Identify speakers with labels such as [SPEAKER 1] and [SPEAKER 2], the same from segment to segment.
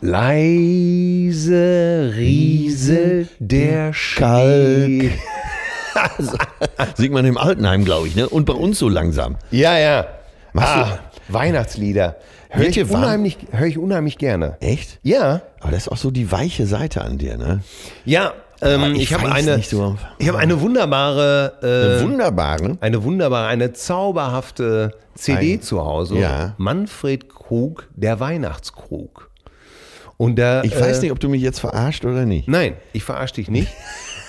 [SPEAKER 1] Leise Riese der Schalk.
[SPEAKER 2] Singt man im Altenheim, glaube ich, ne? Und bei uns so langsam.
[SPEAKER 1] Ja, ja. Ah, Weihnachtslieder. Höre ich, unheimlich, hör ich unheimlich gerne.
[SPEAKER 2] Echt?
[SPEAKER 1] Ja.
[SPEAKER 2] Aber das ist auch so die weiche Seite an dir, ne?
[SPEAKER 1] Ja, ähm, ich, ich habe eine, so. ich habe eine wunderbare,
[SPEAKER 2] äh, eine wunderbare,
[SPEAKER 1] eine wunderbare, eine zauberhafte CD Ein, zu Hause.
[SPEAKER 2] Ja.
[SPEAKER 1] Manfred Krug, der Weihnachtskrug. Und da,
[SPEAKER 2] ich weiß äh, nicht, ob du mich jetzt verarscht oder nicht.
[SPEAKER 1] Nein, ich verarsche dich nicht.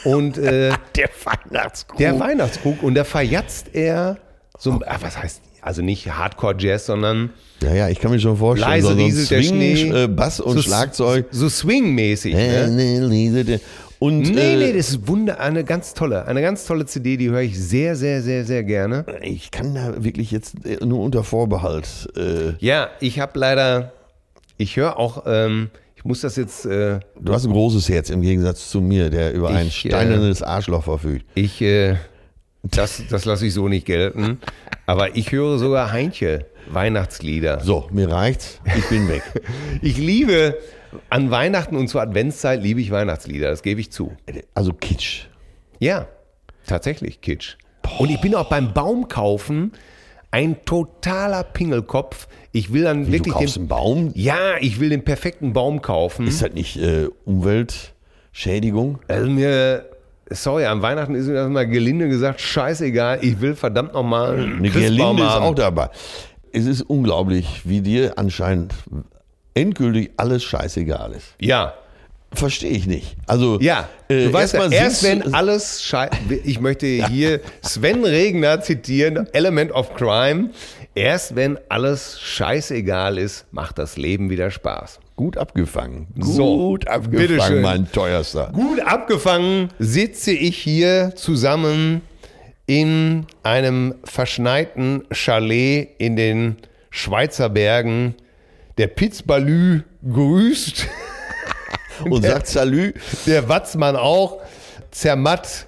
[SPEAKER 1] Und äh,
[SPEAKER 2] der Weihnachtskrug.
[SPEAKER 1] Der Weihnachtskrug. Und da verjatzt er so, oh. ach, was heißt, also nicht Hardcore-Jazz, sondern
[SPEAKER 2] ja, ja, ich kann mir schon vorstellen.
[SPEAKER 1] Leise so, rieselt der Schnee.
[SPEAKER 2] Äh, Bass und so, Schlagzeug.
[SPEAKER 1] So Swing-mäßig.
[SPEAKER 2] Ne? Und,
[SPEAKER 1] nee, äh, nee, das ist wunder, eine ganz tolle, eine ganz tolle CD, die höre ich sehr, sehr, sehr, sehr gerne.
[SPEAKER 2] Ich kann da wirklich jetzt äh, nur unter Vorbehalt.
[SPEAKER 1] Äh ja, ich habe leider ich höre auch, ähm, ich muss das jetzt. Äh,
[SPEAKER 2] du hast ein großes Herz im Gegensatz zu mir, der über ich, ein steinernes äh, Arschloch verfügt.
[SPEAKER 1] Ich, äh, das, das lasse ich so nicht gelten. Aber ich höre sogar Heinche Weihnachtslieder.
[SPEAKER 2] So, mir reicht's. Ich bin weg.
[SPEAKER 1] ich liebe an Weihnachten und zur Adventszeit liebe ich Weihnachtslieder. Das gebe ich zu.
[SPEAKER 2] Also Kitsch.
[SPEAKER 1] Ja, tatsächlich Kitsch. Boah. Und ich bin auch beim Baumkaufen ein totaler Pingelkopf. Ich will dann
[SPEAKER 2] Wie,
[SPEAKER 1] wirklich.
[SPEAKER 2] Du kaufst den, einen Baum?
[SPEAKER 1] Ja, ich will den perfekten Baum kaufen.
[SPEAKER 2] Ist das nicht äh, Umweltschädigung?
[SPEAKER 1] Also mir, sorry, an Weihnachten ist mir das mal gelinde gesagt, scheißegal, ich will verdammt nochmal.
[SPEAKER 2] Eine Gelinde ist auch dabei. Es ist unglaublich, wie dir anscheinend endgültig alles scheißegal ist.
[SPEAKER 1] Ja,
[SPEAKER 2] Verstehe ich nicht. Also
[SPEAKER 1] ja, äh, du weißt mal, erst wenn alles scheiße, ich möchte hier Sven Regner zitieren, Element of Crime. Erst wenn alles scheißegal ist, macht das Leben wieder Spaß.
[SPEAKER 2] Gut abgefangen.
[SPEAKER 1] Gut abgefangen,
[SPEAKER 2] mein teuerster.
[SPEAKER 1] Gut abgefangen sitze ich hier zusammen in einem verschneiten Chalet in den Schweizer Bergen. Der Pitzbalü grüßt
[SPEAKER 2] und der, sagt Salü.
[SPEAKER 1] Der Watzmann auch. Zermatt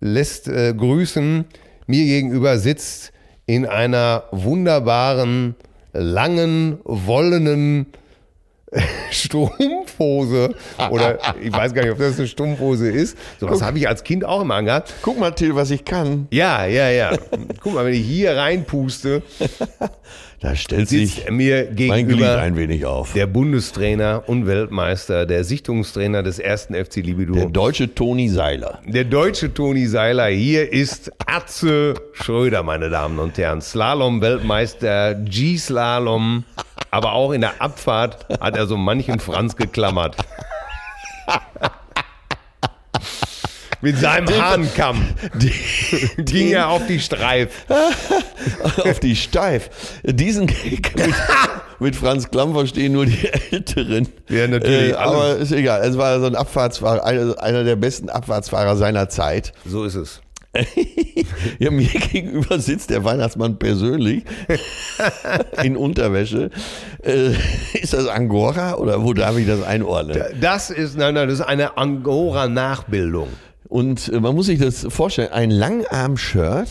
[SPEAKER 1] lässt äh, grüßen. Mir gegenüber sitzt in einer wunderbaren, langen, wollenen Strumpfhose oder ich weiß gar nicht, ob das eine Strumpfhose ist. So was habe ich als Kind auch immer angehabt.
[SPEAKER 2] Guck mal, Till, was ich kann.
[SPEAKER 1] Ja, ja, ja. Guck mal, wenn ich hier reinpuste,
[SPEAKER 2] da stellt sich
[SPEAKER 1] mir gegenüber
[SPEAKER 2] ein wenig auf.
[SPEAKER 1] Der Bundestrainer und Weltmeister, der Sichtungstrainer des ersten FC Libido.
[SPEAKER 2] Der deutsche Toni Seiler.
[SPEAKER 1] Der deutsche Toni Seiler. Hier ist Atze Schröder, meine Damen und Herren. Slalom-Weltmeister, G-Slalom. Aber auch in der Abfahrt hat er so manchen Franz geklammert. Mit seinem Hahnkamm
[SPEAKER 2] Die,
[SPEAKER 1] ging er auf die Streif.
[SPEAKER 2] auf die Steif. Diesen Gag mit, mit Franz Klamm verstehen nur die Älteren.
[SPEAKER 1] Ja, natürlich,
[SPEAKER 2] Äh, aber ist egal. Es war so ein Abfahrtsfahrer, einer der besten Abfahrtsfahrer seiner Zeit.
[SPEAKER 1] So ist es.
[SPEAKER 2] Ja, mir gegenüber sitzt der Weihnachtsmann persönlich in Unterwäsche. Äh, ist das Angora oder wo darf ich das einordnen?
[SPEAKER 1] Das ist, nein, nein, das ist eine Angora-Nachbildung.
[SPEAKER 2] Und äh, man muss sich das vorstellen, ein Langarm-Shirt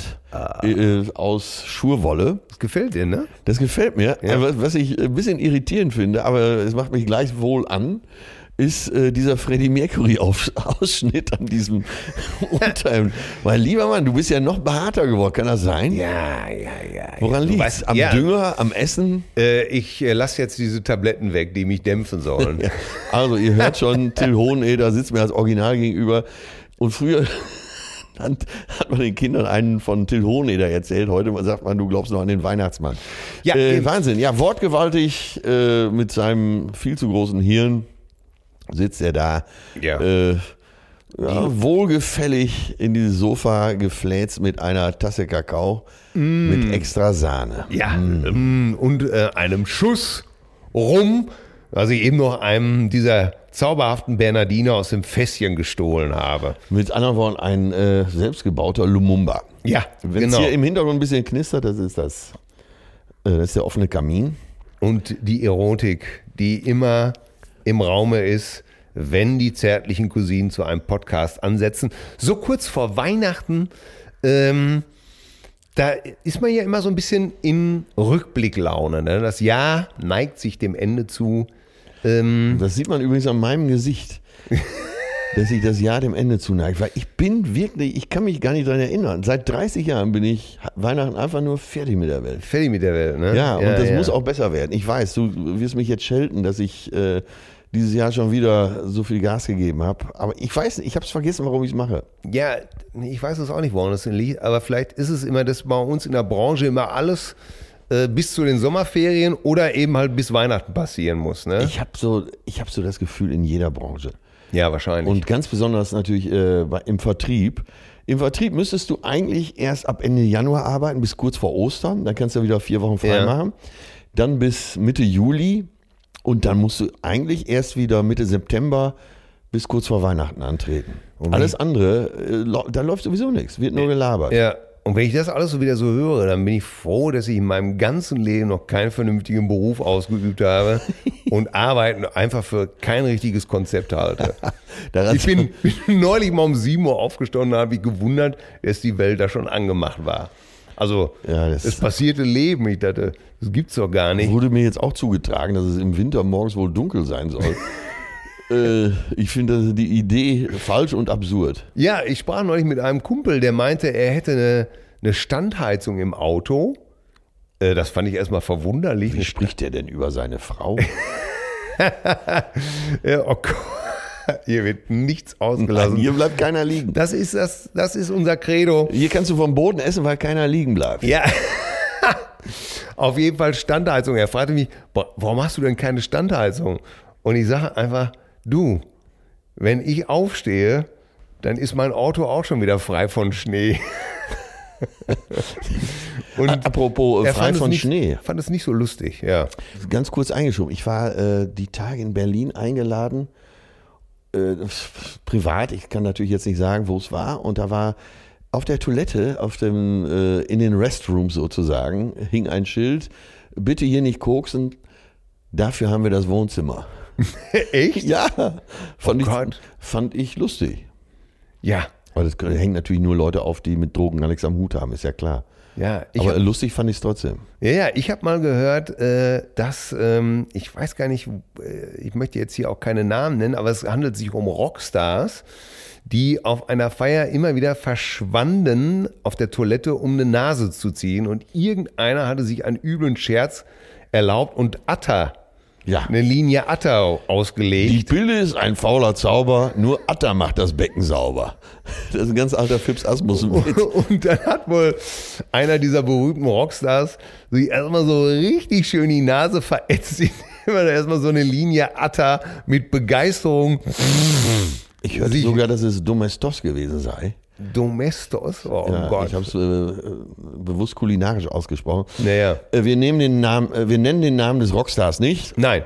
[SPEAKER 2] äh, aus Schurwolle.
[SPEAKER 1] Das gefällt dir, ne?
[SPEAKER 2] Das gefällt mir.
[SPEAKER 1] Ja.
[SPEAKER 2] Aber Was ich ein bisschen irritierend finde, aber es macht mich gleich wohl an, ist äh, dieser Freddie Mercury-Ausschnitt an diesem Unterhemd. Weil, lieber Mann, du bist ja noch behaarter geworden, kann das sein?
[SPEAKER 1] Ja, ja, ja.
[SPEAKER 2] Woran
[SPEAKER 1] Du
[SPEAKER 2] liegt Am
[SPEAKER 1] ja,
[SPEAKER 2] Dünger, am Essen?
[SPEAKER 1] Äh, ich äh, lasse jetzt diese Tabletten weg, die mich dämpfen sollen.
[SPEAKER 2] Ja. Also, ihr hört schon, Till Hoheneder sitzt mir als Original gegenüber. Und früher hat man den Kindern einen von Till Hoheneder erzählt. Heute sagt man, du glaubst noch an den Weihnachtsmann.
[SPEAKER 1] Ja,
[SPEAKER 2] äh. Wahnsinn. Ja, wortgewaltig äh, mit seinem viel zu großen Hirn sitzt er da.
[SPEAKER 1] Ja.
[SPEAKER 2] Äh, ja, wohlgefällig in dieses Sofa gefläzt mit einer Tasse Kakao mit extra Sahne.
[SPEAKER 1] Ja, mm, und äh, einem Schuss rum, was ich eben noch einem dieser zauberhaften Bernardiner aus dem Fässchen gestohlen habe.
[SPEAKER 2] Mit anderen Worten, ein äh, selbstgebauter Lumumba.
[SPEAKER 1] Ja,
[SPEAKER 2] Wenn es
[SPEAKER 1] genau.
[SPEAKER 2] hier im Hintergrund ein bisschen knistert, das ist das, äh, das ist der offene Kamin.
[SPEAKER 1] Und die Erotik, die immer im Raume ist, wenn die zärtlichen Cousinen zu einem Podcast ansetzen. So kurz vor Weihnachten, ähm, da ist man ja immer so ein bisschen in Rückblicklaune. Ne? Das Jahr neigt sich dem Ende zu. Ähm,
[SPEAKER 2] Das sieht man übrigens an meinem Gesicht, dass sich das Jahr dem Ende zuneigt. Weil ich bin wirklich, ich kann mich gar nicht daran erinnern. Seit 30 Jahren bin ich Weihnachten einfach nur fertig mit der Welt.
[SPEAKER 1] fertig mit der Welt. Ne?
[SPEAKER 2] Ja, und das
[SPEAKER 1] ja.
[SPEAKER 2] muss auch besser werden. Ich weiß, du wirst mich jetzt schelten, dass ich äh, dieses Jahr schon wieder so viel Gas gegeben habe. Aber ich weiß nicht, ich habe es vergessen, warum ich es mache.
[SPEAKER 1] Ja, ich weiß es auch nicht, woran das liegt, aber vielleicht ist es immer, dass bei uns in der Branche immer alles äh, bis zu den Sommerferien oder eben halt bis Weihnachten passieren muss. Ne?
[SPEAKER 2] Ich habe so, ich habe so das Gefühl in jeder Branche.
[SPEAKER 1] ja, wahrscheinlich.
[SPEAKER 2] Und ganz besonders natürlich äh, im Vertrieb. Im Vertrieb müsstest du eigentlich erst ab Ende Januar arbeiten, bis kurz vor Ostern. Dann kannst du wieder vier Wochen frei
[SPEAKER 1] Ja.
[SPEAKER 2] machen. Dann bis Mitte Juli. Und dann musst du eigentlich erst wieder Mitte September bis kurz vor Weihnachten antreten.
[SPEAKER 1] Und
[SPEAKER 2] Alles andere, äh, da läuft sowieso nichts, wird nur gelabert.
[SPEAKER 1] ja, und wenn ich das alles so wieder so höre, dann bin ich froh, dass ich in meinem ganzen Leben noch keinen vernünftigen Beruf ausgeübt habe und Arbeiten einfach für kein richtiges Konzept halte. Ich bin, bin neulich mal um 7 Uhr aufgestanden und habe mich gewundert, dass die Welt da schon angemacht war. Also,
[SPEAKER 2] Ja, das-
[SPEAKER 1] das, passierte Leben. Ich dachte, das gibt's doch gar nicht.
[SPEAKER 2] wurde mir jetzt auch zugetragen, dass es im Winter morgens wohl dunkel sein soll. äh, ich finde die Idee falsch und absurd.
[SPEAKER 1] Ja, ich sprach neulich mit einem Kumpel, der meinte, er hätte eine, eine Standheizung im Auto. Äh, Das fand ich erstmal verwunderlich.
[SPEAKER 2] Wie spricht der denn über seine Frau?
[SPEAKER 1] Ja, oh Gott. Hier wird nichts
[SPEAKER 2] Nein,
[SPEAKER 1] ausgelassen.
[SPEAKER 2] hier bleibt keiner liegen.
[SPEAKER 1] Das ist, das, das ist unser Credo.
[SPEAKER 2] Hier kannst du vom Boden essen, weil keiner liegen bleibt.
[SPEAKER 1] Ja. Auf jeden Fall Standheizung. Er fragte mich, "Boah, warum hast du denn keine Standheizung? Und ich sage einfach, du, wenn ich aufstehe, dann ist mein Auto auch schon wieder frei von Schnee. Und
[SPEAKER 2] Apropos äh, frei von
[SPEAKER 1] nicht,
[SPEAKER 2] Schnee.
[SPEAKER 1] fand es nicht so lustig, ja.
[SPEAKER 2] Ganz kurz eingeschoben. Ich war äh, die Tage in Berlin eingeladen. Äh, privat, ich kann natürlich jetzt nicht sagen, wo es war. Und da war auf der Toilette, auf dem, äh, in den Restrooms sozusagen, hing ein Schild, bitte hier nicht koksen, dafür haben wir das Wohnzimmer.
[SPEAKER 1] Echt?
[SPEAKER 2] Ja, fand,
[SPEAKER 1] Oh
[SPEAKER 2] ich, fand ich lustig.
[SPEAKER 1] Ja.
[SPEAKER 2] Aber das hängen natürlich nur Leute auf, die mit Drogen gar nichts am Hut haben, ist ja klar.
[SPEAKER 1] Ja, ich
[SPEAKER 2] Aber
[SPEAKER 1] hab-
[SPEAKER 2] lustig fand ich es trotzdem.
[SPEAKER 1] Ja, ja, ich habe mal gehört, äh, dass, ähm, ich weiß gar nicht, äh, ich möchte jetzt hier auch keine Namen nennen, aber es handelt sich um Rockstars, die auf einer Feier immer wieder verschwanden auf der Toilette, um eine Nase zu ziehen. Und irgendeiner hatte sich einen üblen Scherz erlaubt und Atta,
[SPEAKER 2] Ja.
[SPEAKER 1] eine Linie Atta ausgelegt.
[SPEAKER 2] Die Pille ist ein fauler Zauber, nur Atta macht das Becken sauber. Das ist ein ganz alter Fips Asmussen-Witz.
[SPEAKER 1] Und dann hat wohl einer dieser berühmten Rockstars sich erstmal so richtig schön die Nase verätzt, indem er erstmal so eine Linie Atta mit Begeisterung
[SPEAKER 2] Ich hörte
[SPEAKER 1] Sie-
[SPEAKER 2] sogar, dass es Domestos gewesen sei.
[SPEAKER 1] Domestos? Oh
[SPEAKER 2] Ja,
[SPEAKER 1] Gott.
[SPEAKER 2] ich habe es äh, bewusst kulinarisch ausgesprochen.
[SPEAKER 1] Naja.
[SPEAKER 2] Äh, wir, nehmen den Namen, äh, wir nennen den Namen des Rockstars nicht.
[SPEAKER 1] Nein.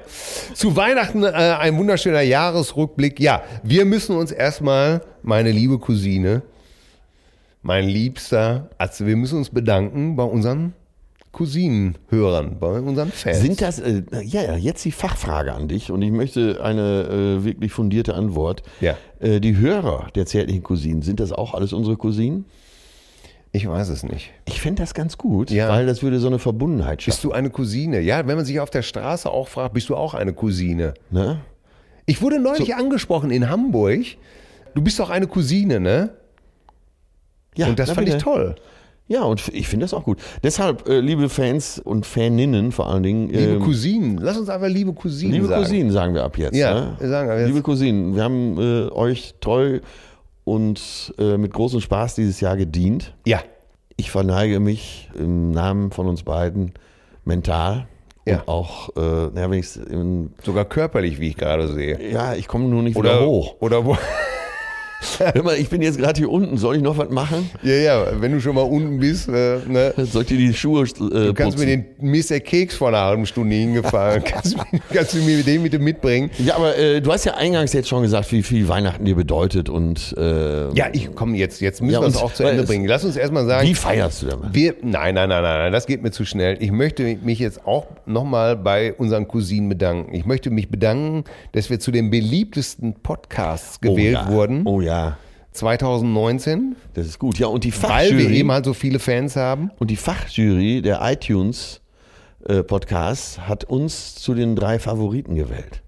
[SPEAKER 1] Zu Weihnachten äh, ein wunderschöner Jahresrückblick. Ja, wir müssen uns erstmal, meine liebe Cousine, mein Liebster, also wir müssen uns bedanken bei unseren Cousinenhörern, bei unseren Fans.
[SPEAKER 2] Sind das, äh, ja, jetzt die Fachfrage an dich und ich möchte eine äh, wirklich fundierte Antwort.
[SPEAKER 1] Ja.
[SPEAKER 2] Äh, die Hörer der zärtlichen Cousinen, sind das auch alles unsere Cousinen?
[SPEAKER 1] ich weiß es nicht.
[SPEAKER 2] Ich fände das ganz gut,
[SPEAKER 1] Ja.
[SPEAKER 2] weil das würde so eine Verbundenheit
[SPEAKER 1] Bist
[SPEAKER 2] schaffen.
[SPEAKER 1] du eine Cousine? Ja, wenn man sich auf der Straße auch fragt, bist du auch eine Cousine?
[SPEAKER 2] Ne?
[SPEAKER 1] Ich wurde neulich angesprochen in Hamburg. Du bist doch eine Cousine, ne?
[SPEAKER 2] Ja,
[SPEAKER 1] Und das fand ich
[SPEAKER 2] bitte.
[SPEAKER 1] toll.
[SPEAKER 2] Ja, und ich finde das auch gut. Deshalb, äh, liebe Fans und Faninnen vor allen Dingen.
[SPEAKER 1] Liebe
[SPEAKER 2] ähm,
[SPEAKER 1] Cousinen. Lass uns einfach liebe Cousinen
[SPEAKER 2] Liebe
[SPEAKER 1] sagen.
[SPEAKER 2] Cousinen sagen wir ab jetzt.
[SPEAKER 1] Ja,
[SPEAKER 2] ne?
[SPEAKER 1] wir sagen ab jetzt.
[SPEAKER 2] Liebe Cousinen, wir haben äh, euch treu und äh, mit großem Spaß dieses Jahr gedient.
[SPEAKER 1] Ja.
[SPEAKER 2] Ich verneige mich im Namen von uns beiden mental
[SPEAKER 1] Ja.
[SPEAKER 2] und auch, äh, na, wenn ich's in,
[SPEAKER 1] Sogar körperlich, wie ich gerade sehe.
[SPEAKER 2] ja, ich komme nur nicht
[SPEAKER 1] Oder
[SPEAKER 2] wieder hoch.
[SPEAKER 1] Oder wo?
[SPEAKER 2] Hör mal, ich bin jetzt gerade hier unten. Soll ich noch was machen?
[SPEAKER 1] Ja, ja, wenn du schon mal unten bist, äh, ne?
[SPEAKER 2] Soll ich dir die Schuhe äh,
[SPEAKER 1] Du kannst mir den mir ist der Keks vor einer halben Stunde hingefallen. kannst, du- kannst du mir den bitte mitbringen?
[SPEAKER 2] Ja, aber äh, du hast ja eingangs jetzt schon gesagt, wie viel Weihnachten dir bedeutet und äh,
[SPEAKER 1] Ja, ich komm jetzt, jetzt müssen
[SPEAKER 2] Ja,
[SPEAKER 1] wir es
[SPEAKER 2] und-
[SPEAKER 1] auch zu Ende bringen. Lass uns erstmal sagen,
[SPEAKER 2] wie feierst du damit?
[SPEAKER 1] wir, nein, nein, nein, nein, nein, das geht mir zu schnell. Ich möchte mich jetzt auch nochmal bei unseren Cousinen bedanken. Ich möchte mich bedanken, dass wir zu den beliebtesten Podcasts gewählt
[SPEAKER 2] oh, ja.
[SPEAKER 1] wurden.
[SPEAKER 2] Oh ja,
[SPEAKER 1] 2019,
[SPEAKER 2] das ist gut. Ja, und die
[SPEAKER 1] weil wir
[SPEAKER 2] Fachjury,
[SPEAKER 1] eben halt so viele Fans haben.
[SPEAKER 2] und die Fachjury der iTunes äh, Podcasts hat uns zu den drei Favoriten gewählt.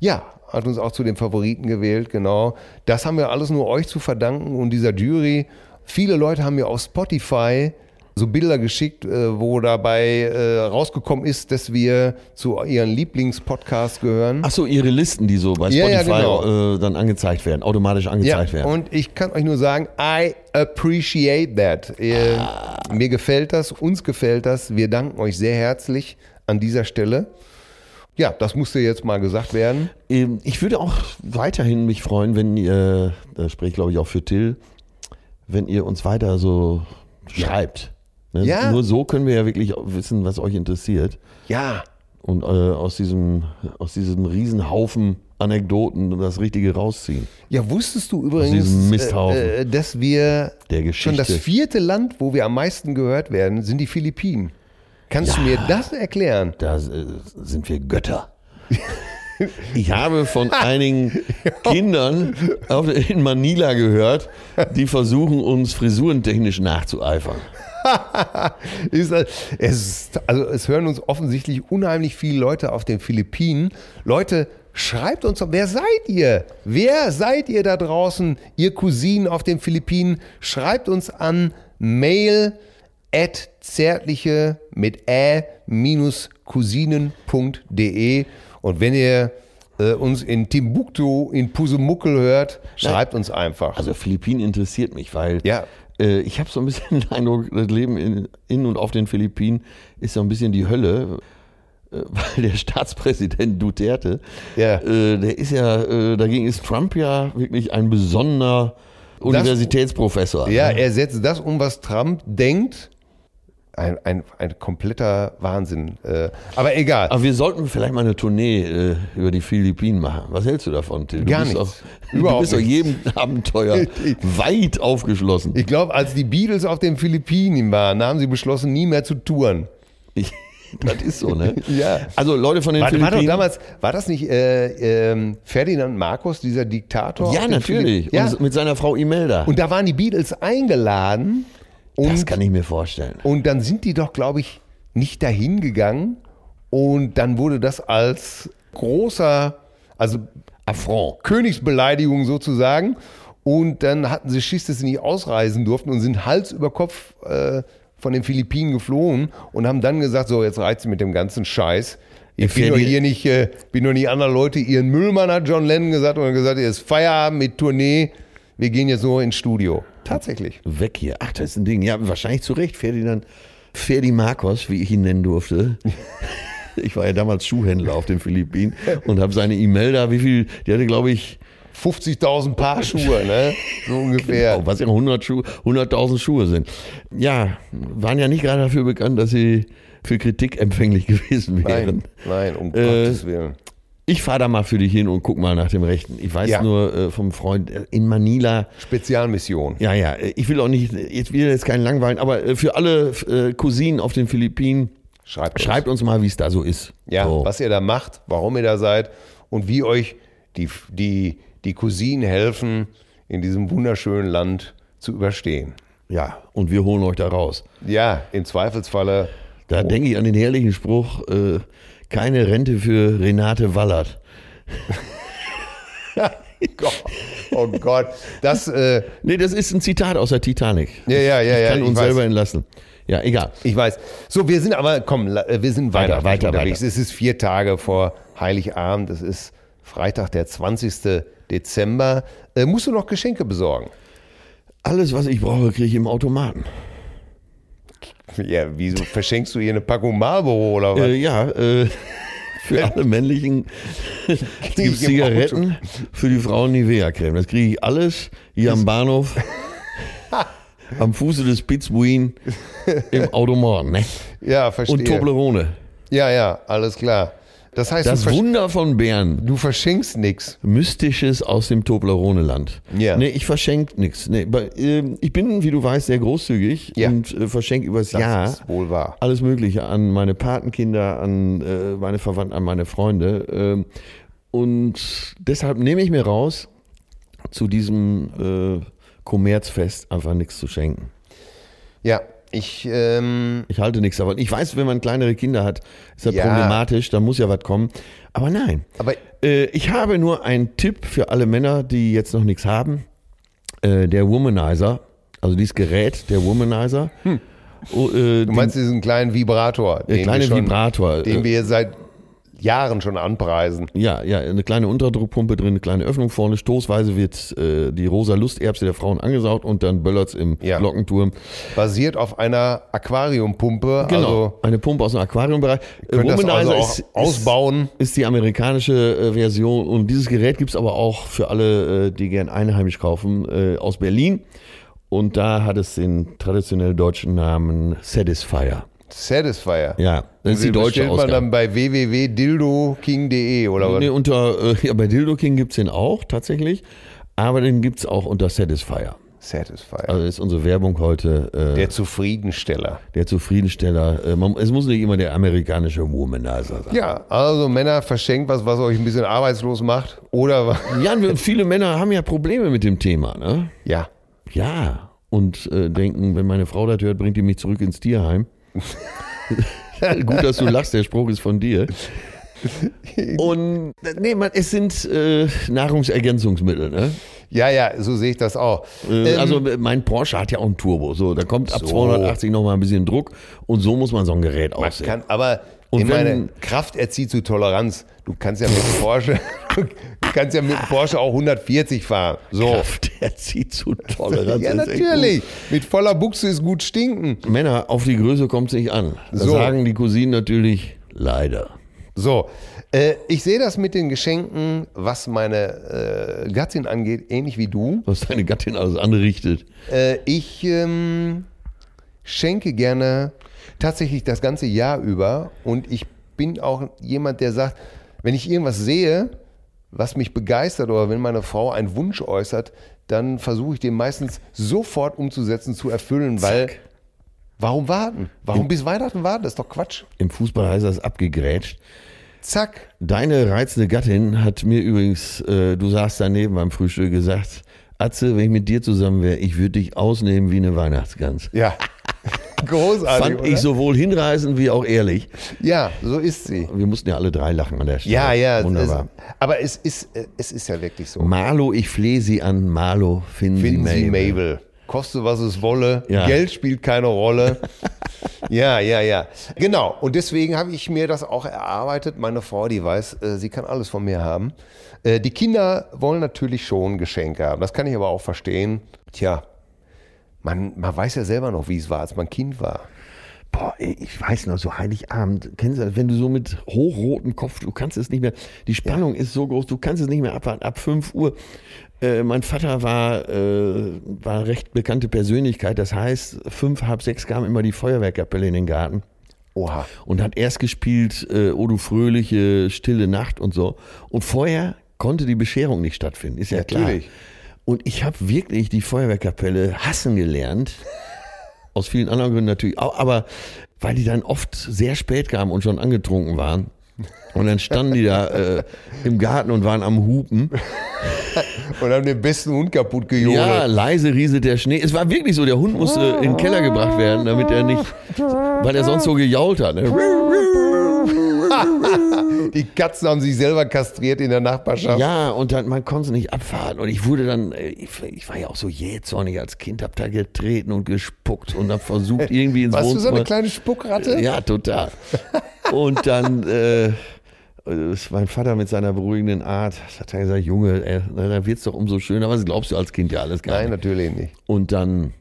[SPEAKER 1] Ja, hat uns auch zu den Favoriten gewählt, genau. Das haben wir alles nur euch zu verdanken und dieser Jury. Viele Leute haben mir auf Spotify so Bilder geschickt, äh, wo dabei äh, rausgekommen ist, dass wir zu ihren Lieblingspodcasts gehören.
[SPEAKER 2] Ach so, ihre Listen, die so bei
[SPEAKER 1] Ja,
[SPEAKER 2] Spotify
[SPEAKER 1] ja, genau.
[SPEAKER 2] äh, dann angezeigt werden, automatisch angezeigt werden.
[SPEAKER 1] und ich kann euch nur sagen, I appreciate that. Äh, Mir gefällt das, uns gefällt das. Wir danken euch sehr herzlich an dieser Stelle. Ja, das musste jetzt mal gesagt werden.
[SPEAKER 2] Ähm, Ich würde auch weiterhin mich freuen, wenn ihr, da spreche ich glaube ich auch für Till, wenn ihr uns weiter so schreibt. Ne?
[SPEAKER 1] Ja.
[SPEAKER 2] Nur so können wir ja wirklich wissen, was euch interessiert.
[SPEAKER 1] Ja,
[SPEAKER 2] Und äh, aus diesem, aus diesem Riesenhaufen Anekdoten das Richtige rausziehen.
[SPEAKER 1] Ja, wusstest du übrigens, äh, äh, dass wir schon das vierte Land, wo wir am meisten gehört werden, sind die Philippinen. Kannst du mir das erklären?
[SPEAKER 2] Da äh, sind wir Götter. Ich habe von einigen Kindern in Manila gehört, die versuchen, uns frisurentechnisch nachzueifern.
[SPEAKER 1] Es, also es hören uns offensichtlich unheimlich viele Leute auf den Philippinen. Leute, schreibt uns doch, wer seid ihr? Wer seid ihr da draußen, ihr Cousinen auf den Philippinen? Schreibt uns an mail at zärtliche mit ä minus cousinen.de und wenn ihr äh, uns in Timbuktu, in Pusemuckel hört, schreibt uns einfach.
[SPEAKER 2] Also Philippinen interessiert mich, weil
[SPEAKER 1] Ja.
[SPEAKER 2] Äh, ich habe so ein bisschen den Eindruck, das Leben in, in und auf den Philippinen ist so ein bisschen die Hölle. äh, Weil der Staatspräsident Duterte,
[SPEAKER 1] Ja.
[SPEAKER 2] äh, der ist ja, äh, dagegen ist Trump ja wirklich ein besonderer Universitätsprofessor.
[SPEAKER 1] Ja,
[SPEAKER 2] ne?
[SPEAKER 1] er setzt das um, was Trump denkt. Ein, ein, ein kompletter Wahnsinn. Äh, aber egal.
[SPEAKER 2] Aber wir sollten vielleicht mal eine Tournee äh, über die Philippinen machen. Was hältst du davon, Till? Du
[SPEAKER 1] Gar.
[SPEAKER 2] Auch, du bist doch jedem Abenteuer weit aufgeschlossen.
[SPEAKER 1] Ich glaube, als die Beatles auf den Philippinen waren, haben sie beschlossen, nie mehr zu touren.
[SPEAKER 2] Ich, das ist so, ne?
[SPEAKER 1] Ja.
[SPEAKER 2] Also Leute von den
[SPEAKER 1] War, war
[SPEAKER 2] Philippinen.
[SPEAKER 1] doch damals, war das nicht äh, ähm, Ferdinand Marcos, dieser Diktator?
[SPEAKER 2] ja, natürlich.
[SPEAKER 1] Ja.
[SPEAKER 2] Mit seiner Frau Imelda.
[SPEAKER 1] Und da waren die Beatles eingeladen
[SPEAKER 2] das
[SPEAKER 1] und,
[SPEAKER 2] kann ich mir vorstellen.
[SPEAKER 1] und dann sind die doch, glaube ich, nicht dahin gegangen und dann wurde das als großer, also
[SPEAKER 2] Affront.
[SPEAKER 1] Königsbeleidigung sozusagen. Und dann hatten sie Schiss, dass sie nicht ausreisen durften und sind Hals über Kopf äh, von den Philippinen geflohen und haben dann gesagt, so jetzt reizt sie mit dem ganzen Scheiß. Ich bin doch hier nicht, äh, bin doch nicht andere Leute. Ihren Müllmann hat John Lennon gesagt und hat gesagt, jetzt Feierabend mit Tournee. Wir gehen jetzt nur ins Studio. Tatsächlich.
[SPEAKER 2] Weg hier. Ach, das ist ein Ding. Ja, wahrscheinlich zu Recht. Ferdinand, Ferdi Marcos, wie ich ihn nennen durfte. Ich war ja damals Schuhhändler auf den Philippinen und habe seine Imelda, wie viel, die hatte glaube ich
[SPEAKER 1] 50.000 Paar Schuhe, ne? So ungefähr.
[SPEAKER 2] Genau, was ja 100 Schuhe, 100.000 Schuhe sind. Ja, waren ja nicht gerade dafür bekannt, dass sie für Kritik empfänglich gewesen wären.
[SPEAKER 1] Nein, nein, um
[SPEAKER 2] Äh,
[SPEAKER 1] Gottes Willen.
[SPEAKER 2] Ich fahre da mal für dich hin und guck mal nach dem Rechten. Ich weiß
[SPEAKER 1] Ja.
[SPEAKER 2] nur äh, vom Freund äh, in Manila.
[SPEAKER 1] Spezialmission.
[SPEAKER 2] Ja, ja, äh, ich will auch nicht, jetzt will jetzt keinen langweilen, aber äh, für alle äh, Cousinen auf den Philippinen,
[SPEAKER 1] Schreibt uns.
[SPEAKER 2] schreibt uns mal, wie es da so ist.
[SPEAKER 1] Ja,
[SPEAKER 2] so.
[SPEAKER 1] was ihr da macht, warum ihr da seid und wie euch die, die, die Cousinen helfen, in diesem wunderschönen Land zu überstehen.
[SPEAKER 2] Ja, und wir holen euch da raus.
[SPEAKER 1] Ja, im Zweifelsfalle.
[SPEAKER 2] Da denke ich an den herrlichen Spruch, äh, keine Rente für Renate Wallert.
[SPEAKER 1] Gott, oh Gott, das, äh,
[SPEAKER 2] Nee, das ist ein Zitat aus der Titanic.
[SPEAKER 1] ja, ja, ja,
[SPEAKER 2] Ich
[SPEAKER 1] ja,
[SPEAKER 2] kann uns
[SPEAKER 1] weiß.
[SPEAKER 2] selber entlassen. Ja, egal.
[SPEAKER 1] Ich weiß. So, wir sind aber, komm, äh, wir sind
[SPEAKER 2] Weiter,
[SPEAKER 1] weiter,
[SPEAKER 2] weiter,
[SPEAKER 1] unterwegs.
[SPEAKER 2] weiter.
[SPEAKER 1] Es ist vier Tage vor Heiligabend. Es ist Freitag, der 20. Dezember. Äh, musst du noch Geschenke besorgen?
[SPEAKER 2] Alles, was ich brauche, kriege ich im Automaten.
[SPEAKER 1] Ja, wieso verschenkst du hier eine Packung Marlboro oder was?
[SPEAKER 2] Äh, ja, äh, für alle männlichen gibt
[SPEAKER 1] ich im
[SPEAKER 2] Zigaretten, für die Frauen Nivea-Creme. Das kriege ich alles hier am Bahnhof, am Fuße des Pitzbuin im Automaten. Ne?
[SPEAKER 1] ja, verstehe.
[SPEAKER 2] Und Toblerone.
[SPEAKER 1] Ja, ja, alles klar. Das heißt,
[SPEAKER 2] Das Wunder von Bern.
[SPEAKER 1] du verschenkst nichts.
[SPEAKER 2] Mystisches aus dem Toblerone-Land.
[SPEAKER 1] Ja.
[SPEAKER 2] Nee, ich verschenke nichts. Nee, ähm, ich bin, wie du weißt, sehr großzügig
[SPEAKER 1] Ja.
[SPEAKER 2] und äh, verschenke übers
[SPEAKER 1] Das
[SPEAKER 2] Jahr
[SPEAKER 1] wohl wahr.
[SPEAKER 2] alles Mögliche an meine Patenkinder, an äh, meine Verwandten, an meine Freunde. Ähm, und deshalb nehme ich mir raus, zu diesem äh, Kommerzfest einfach nichts zu schenken.
[SPEAKER 1] Ja, ich, ähm,
[SPEAKER 2] Ich halte nichts davon. Ich weiß, wenn man kleinere Kinder hat, ist das
[SPEAKER 1] Ja.
[SPEAKER 2] problematisch, da muss ja was kommen. Aber nein.
[SPEAKER 1] aber
[SPEAKER 2] Äh, ich habe nur einen Tipp für alle Männer, die jetzt noch nichts haben. Äh, der Womanizer, also dieses Gerät, der Womanizer. Oh, äh,
[SPEAKER 1] du meinst diesen kleinen Vibrator,
[SPEAKER 2] der
[SPEAKER 1] den,
[SPEAKER 2] kleine
[SPEAKER 1] wir schon,
[SPEAKER 2] Vibrator.
[SPEAKER 1] den
[SPEAKER 2] äh,
[SPEAKER 1] wir seit Jahren schon anpreisen.
[SPEAKER 2] Ja, ja, eine kleine Unterdruckpumpe drin, eine kleine Öffnung vorne. Stoßweise wird äh, die rosa Lusterbse der Frauen angesaugt und dann böllert's im
[SPEAKER 1] Ja.
[SPEAKER 2] Glockenturm.
[SPEAKER 1] Basiert auf einer Aquariumpumpe.
[SPEAKER 2] Genau,
[SPEAKER 1] Also
[SPEAKER 2] eine Pumpe aus dem Aquariumbereich.
[SPEAKER 1] Das also
[SPEAKER 2] ist,
[SPEAKER 1] ausbauen.
[SPEAKER 2] Ist, ist die amerikanische äh, Version und dieses Gerät gibt's aber auch für alle, äh, die gern einheimisch kaufen, äh, aus Berlin. Und da hat es den traditionell deutschen Namen Satisfier.
[SPEAKER 1] Satisfier.
[SPEAKER 2] Ja, das ist die deutsche
[SPEAKER 1] bestellt man
[SPEAKER 2] Ausgabe.
[SPEAKER 1] dann bei www.dildoking.de oder was?
[SPEAKER 2] Nee, unter, äh, ja, bei Dildo King gibt's den auch tatsächlich, aber den gibt's auch unter Satisfier.
[SPEAKER 1] Satisfier.
[SPEAKER 2] Also ist unsere Werbung heute äh,
[SPEAKER 1] der Zufriedensteller.
[SPEAKER 2] der Zufriedensteller. Äh, man, es muss nicht immer der amerikanische Womanizer sein.
[SPEAKER 1] Ja, also Männer verschenkt was, was euch ein bisschen arbeitslos macht. Oder
[SPEAKER 2] Ja, viele Männer haben ja Probleme mit dem Thema, ne?
[SPEAKER 1] ja.
[SPEAKER 2] Ja. Und äh, denken, wenn meine Frau das hört, bringt die mich zurück ins Tierheim. Gut, dass du lachst, der Spruch ist von dir. Und nee, man, es sind äh, Nahrungsergänzungsmittel, ne?
[SPEAKER 1] Ja, ja, so sehe ich das auch.
[SPEAKER 2] Äh,
[SPEAKER 1] Ähm,
[SPEAKER 2] also mein Porsche hat ja auch einen Turbo. So, da kommt ab
[SPEAKER 1] So.
[SPEAKER 2] 280 nochmal ein bisschen Druck und so muss man so ein Gerät
[SPEAKER 1] man
[SPEAKER 2] aussehen.
[SPEAKER 1] kann, aber
[SPEAKER 2] Und
[SPEAKER 1] ich
[SPEAKER 2] wenn-
[SPEAKER 1] meine, Kraft erzieht zu Toleranz. Du kannst ja mit dem Porsche, kannst ja mit dem Porsche auch 140 fahren. So.
[SPEAKER 2] Kraft, der zieht zu Toleranz.
[SPEAKER 1] Ja, natürlich. Mit voller Buchse ist gut stinken.
[SPEAKER 2] Männer, auf die Größe kommt es nicht an. Das
[SPEAKER 1] So.
[SPEAKER 2] sagen die Cousinen natürlich leider.
[SPEAKER 1] So, äh, ich sehe das mit den Geschenken, was meine äh, Gattin angeht, ähnlich wie du.
[SPEAKER 2] Was deine Gattin alles anrichtet.
[SPEAKER 1] Äh, ich ähm, schenke gerne tatsächlich das ganze Jahr über und ich bin auch jemand, der sagt, wenn ich irgendwas sehe, was mich begeistert oder wenn meine Frau einen Wunsch äußert, dann versuche ich den meistens sofort umzusetzen, zu erfüllen, weil warum warten? Warum bis Weihnachten warten? Das ist doch Quatsch.
[SPEAKER 2] Im Fußball heißt das abgegrätscht.
[SPEAKER 1] Zack.
[SPEAKER 2] Deine reizende Gattin hat mir übrigens, äh, du saßt daneben beim Frühstück, gesagt, Atze, wenn ich mit dir zusammen wäre, ich würde dich ausnehmen wie eine Weihnachtsgans.
[SPEAKER 1] Ja. Großartig.
[SPEAKER 2] Fand
[SPEAKER 1] oder?
[SPEAKER 2] ich sowohl hinreißend wie auch ehrlich.
[SPEAKER 1] Ja, so ist sie.
[SPEAKER 2] Wir mussten ja alle drei lachen an der Stelle.
[SPEAKER 1] Ja, ja.
[SPEAKER 2] Wunderbar.
[SPEAKER 1] Es, aber es ist, äh, es ist ja wirklich so.
[SPEAKER 2] Marlo, ich flehe Sie an, Marlo, finden,
[SPEAKER 1] Finden
[SPEAKER 2] Sie
[SPEAKER 1] Sie
[SPEAKER 2] Mabel.
[SPEAKER 1] Mabel. Koste, was es wolle.
[SPEAKER 2] Ja.
[SPEAKER 1] Geld spielt keine Rolle. ja, ja, ja. Genau. Und deswegen habe ich mir das auch erarbeitet. Meine Frau, die weiß, äh, sie kann alles von mir haben. Äh, die Kinder wollen natürlich schon Geschenke haben. Das kann ich aber auch verstehen. Tja, man, man weiß ja selber noch, wie es war, als man Kind war.
[SPEAKER 2] boah, ey, ich weiß noch, so Heiligabend, kennst du das, wenn du so mit hochrotem Kopf, du kannst es nicht mehr, die Spannung ist so groß, du kannst es nicht mehr abwarten, ab 5 Uhr. Äh, mein Vater war, äh, war recht bekannte Persönlichkeit, das heißt, fünf, halb sechs kam immer die Feuerwehrkapelle in den Garten
[SPEAKER 1] Oha.
[SPEAKER 2] und hat erst gespielt, äh, O du fröhliche, stille Nacht und so. Und vorher konnte die Bescherung nicht stattfinden, ist ja
[SPEAKER 1] Natürlich.
[SPEAKER 2] klar. Und ich habe wirklich die Feuerwehrkapelle hassen gelernt. Aus vielen anderen Gründen natürlich auch, aber weil die dann oft sehr spät kamen und schon angetrunken waren. Und dann standen die da äh, im Garten und waren am Hupen.
[SPEAKER 1] Und haben den besten Hund kaputt gejohlt.
[SPEAKER 2] Ja, leise rieselt der Schnee. Es war wirklich so, der Hund musste in den Keller gebracht werden, damit er nicht, weil er sonst so gejault hat. Ne?
[SPEAKER 1] Die Katzen haben sich selber kastriert in der Nachbarschaft.
[SPEAKER 2] Ja, und dann, man konnte es nicht abfahren. Und ich wurde dann, äh, ich, ich war ja auch so jähzornig als Kind, hab da getreten und gespuckt und hab versucht, irgendwie ins
[SPEAKER 1] Warst du so
[SPEAKER 2] Wohnzimmer.
[SPEAKER 1] eine kleine Spuckratte?
[SPEAKER 2] Ja, total. Und dann äh, ist mein Vater mit seiner beruhigenden Art, hat er gesagt, Junge, ey, na, dann wird's doch umso schöner. Was glaubst du als Kind ja alles gar
[SPEAKER 1] Nein,
[SPEAKER 2] nicht.
[SPEAKER 1] natürlich nicht.
[SPEAKER 2] Und dann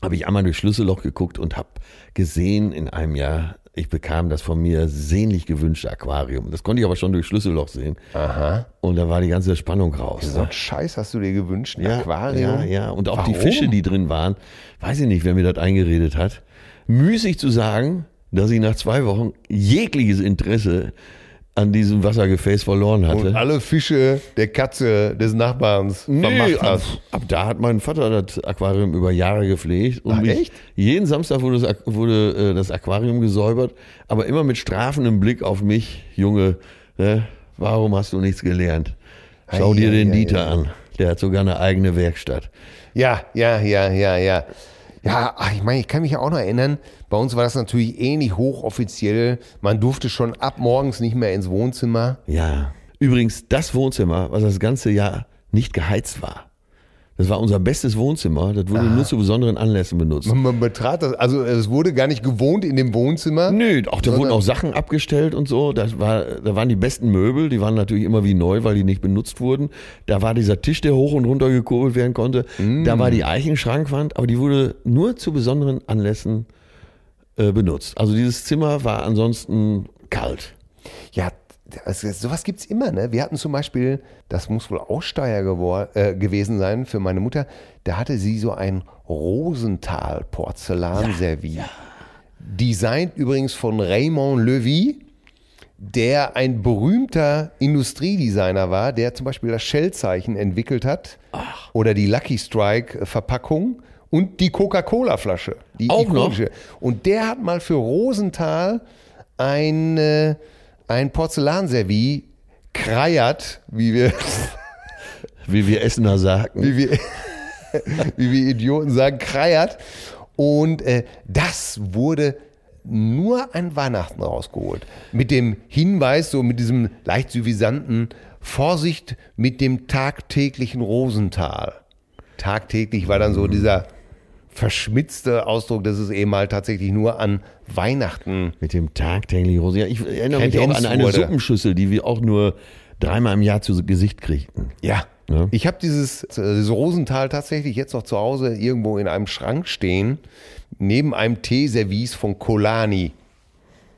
[SPEAKER 2] habe ich einmal durchs Schlüsselloch geguckt und habe gesehen in einem Jahr, ich bekam das von mir sehnlich gewünschte Aquarium. Das konnte ich aber schon durchs Schlüsselloch sehen.
[SPEAKER 1] Aha.
[SPEAKER 2] Und da war die ganze Spannung raus.
[SPEAKER 1] So ein Scheiß hast du dir gewünscht, ein
[SPEAKER 2] Ja,
[SPEAKER 1] Aquarium?
[SPEAKER 2] Ja, ja. Und auch die
[SPEAKER 1] Warum?
[SPEAKER 2] Fische, die drin waren, weiß ich nicht, wer mir das eingeredet hat. Müßig zu sagen, dass ich nach zwei Wochen jegliches Interesse an diesem Wassergefäß verloren hatte.
[SPEAKER 1] Und alle Fische der Katze des Nachbarns
[SPEAKER 2] Nee,
[SPEAKER 1] vermacht
[SPEAKER 2] ab,
[SPEAKER 1] hast.
[SPEAKER 2] ab da hat mein Vater das Aquarium über Jahre gepflegt. Und
[SPEAKER 1] Ach, echt?
[SPEAKER 2] Jeden Samstag wurde das, wurde äh, das Aquarium gesäubert, aber immer mit strafendem Blick auf mich, Junge, ne, warum hast du nichts gelernt? Schau
[SPEAKER 1] Ei,
[SPEAKER 2] dir
[SPEAKER 1] ei,
[SPEAKER 2] den
[SPEAKER 1] ei,
[SPEAKER 2] Dieter an. Der hat sogar eine eigene Werkstatt.
[SPEAKER 1] Ja, ja, ja, ja, ja. Ja, ach, ich meine, ich kann mich ja auch noch erinnern, bei uns war das natürlich ähnlich hochoffiziell. Man durfte schon ab morgens nicht mehr ins Wohnzimmer.
[SPEAKER 2] Ja. Übrigens, das Wohnzimmer, was das ganze Jahr nicht geheizt war. Das war unser bestes Wohnzimmer. Das wurde nur zu besonderen Anlässen benutzt.
[SPEAKER 1] Man, man betrat das, also es wurde gar nicht gewohnt in dem Wohnzimmer.
[SPEAKER 2] Nö, auch da wurden auch Sachen abgestellt und so. Das war, da waren die besten Möbel, die waren natürlich immer wie neu, weil die nicht benutzt wurden. Da war dieser Tisch, der hoch und runter gekurbelt werden konnte. Da war die Eichenschrankwand, aber die wurde nur zu besonderen Anlässen äh, benutzt. Also dieses Zimmer war ansonsten kalt.
[SPEAKER 1] Ja, das, sowas gibt's immer, ne? Wir hatten zum Beispiel, das muss wohl Aussteier gewor- äh, gewesen sein für meine Mutter, da hatte sie so ein Rosenthal-Porzellanservice. Designt übrigens von Raymond Levy, der ein berühmter Industriedesigner war, der zum Beispiel das Shell-Zeichen entwickelt hat oder die Lucky Strike-Verpackung und die Coca-Cola-Flasche. Die
[SPEAKER 2] Auch noch?
[SPEAKER 1] ikonische. Und der hat mal für Rosenthal ein, äh, ein Porzellanservice kreiert, wie wir,
[SPEAKER 2] Wie wir Essener sagten.
[SPEAKER 1] wie wir, wie wir Idioten sagen, kreiert. Und äh, das wurde nur an Weihnachten rausgeholt. Mit dem Hinweis, so mit diesem leicht suffisanten Vorsicht mit dem tagtäglichen Rosenthal. Tagtäglich war dann so dieser verschmitzte Ausdruck, dass es eben halt tatsächlich nur an Weihnachten
[SPEAKER 2] Mit dem tagtäglichen Rose. Ja, ich erinnere mich auch an eine
[SPEAKER 1] wurde.
[SPEAKER 2] Suppenschüssel, die wir auch nur dreimal im Jahr zu Gesicht kriegten.
[SPEAKER 1] Ja.
[SPEAKER 2] Ja.
[SPEAKER 1] Ich habe dieses, dieses Rosenthal tatsächlich jetzt noch zu Hause irgendwo in einem Schrank stehen, neben einem Teeservice von Colani,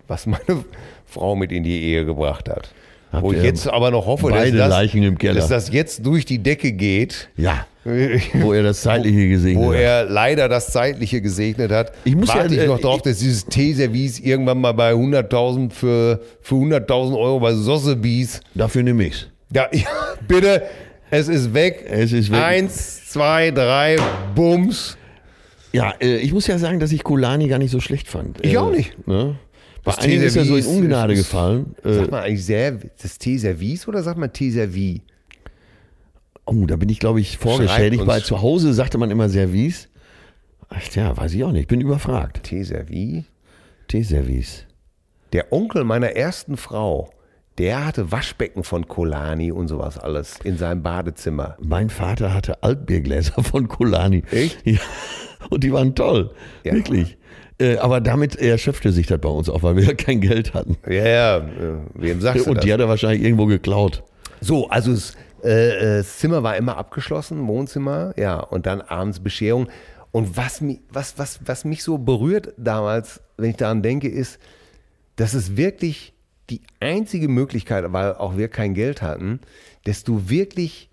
[SPEAKER 1] was meine Frau mit in die Ehe gebracht hat.
[SPEAKER 2] Habt
[SPEAKER 1] Wo ich jetzt aber noch hoffe, dass das, dass das jetzt durch die Decke geht,
[SPEAKER 2] Ja, wo er das Zeitliche gesegnet
[SPEAKER 1] wo
[SPEAKER 2] hat.
[SPEAKER 1] er leider das Zeitliche gesegnet hat.
[SPEAKER 2] Ich muss ja,
[SPEAKER 1] Warte ich
[SPEAKER 2] äh,
[SPEAKER 1] noch drauf,
[SPEAKER 2] ich-
[SPEAKER 1] dass dieses Teeservice irgendwann mal bei 100.000 für, für 100.000 Euro bei Sotheby's
[SPEAKER 2] Dafür nehme ich's.
[SPEAKER 1] Ja, ja, bitte, es ist weg.
[SPEAKER 2] Es ist weg.
[SPEAKER 1] Eins, zwei, drei, Bums.
[SPEAKER 2] Ja, äh, ich muss ja sagen, dass ich Kulani gar nicht so schlecht fand.
[SPEAKER 1] Ich
[SPEAKER 2] Äh,
[SPEAKER 1] auch nicht.
[SPEAKER 2] Ne? Bei einigen ist er so in Ungnade gefallen. Äh,
[SPEAKER 1] Sagt man eigentlich sehr, das Teeservice oder sagt man Teeservie?
[SPEAKER 2] oh, da bin ich, glaube ich, vorgeschädigt. Bei zu Hause sagte man immer Service. Ach, ja, weiß ich auch nicht. Ich bin überfragt.
[SPEAKER 1] Teeservie?
[SPEAKER 2] Teeservice.
[SPEAKER 1] Der Onkel meiner ersten Frau, der hatte Waschbecken von Colani und sowas alles in seinem Badezimmer.
[SPEAKER 2] Mein Vater hatte Altbiergläser von Kulani.
[SPEAKER 1] Echt?
[SPEAKER 2] Ja. Und die waren toll.
[SPEAKER 1] Ja.
[SPEAKER 2] Wirklich. Äh, aber damit erschöpfte sich das bei uns auch, weil wir ja kein Geld hatten.
[SPEAKER 1] Ja, ja, äh, wem sagst du
[SPEAKER 2] Und
[SPEAKER 1] das?
[SPEAKER 2] die hat er wahrscheinlich irgendwo geklaut.
[SPEAKER 1] So, also das, äh, äh, das Zimmer war immer abgeschlossen, Wohnzimmer, ja, und dann abends Bescherung. Und was, mi- was, was, was mich so berührt damals, wenn ich daran denke, ist, dass es wirklich die einzige Möglichkeit, weil auch wir kein Geld hatten, dass du wirklich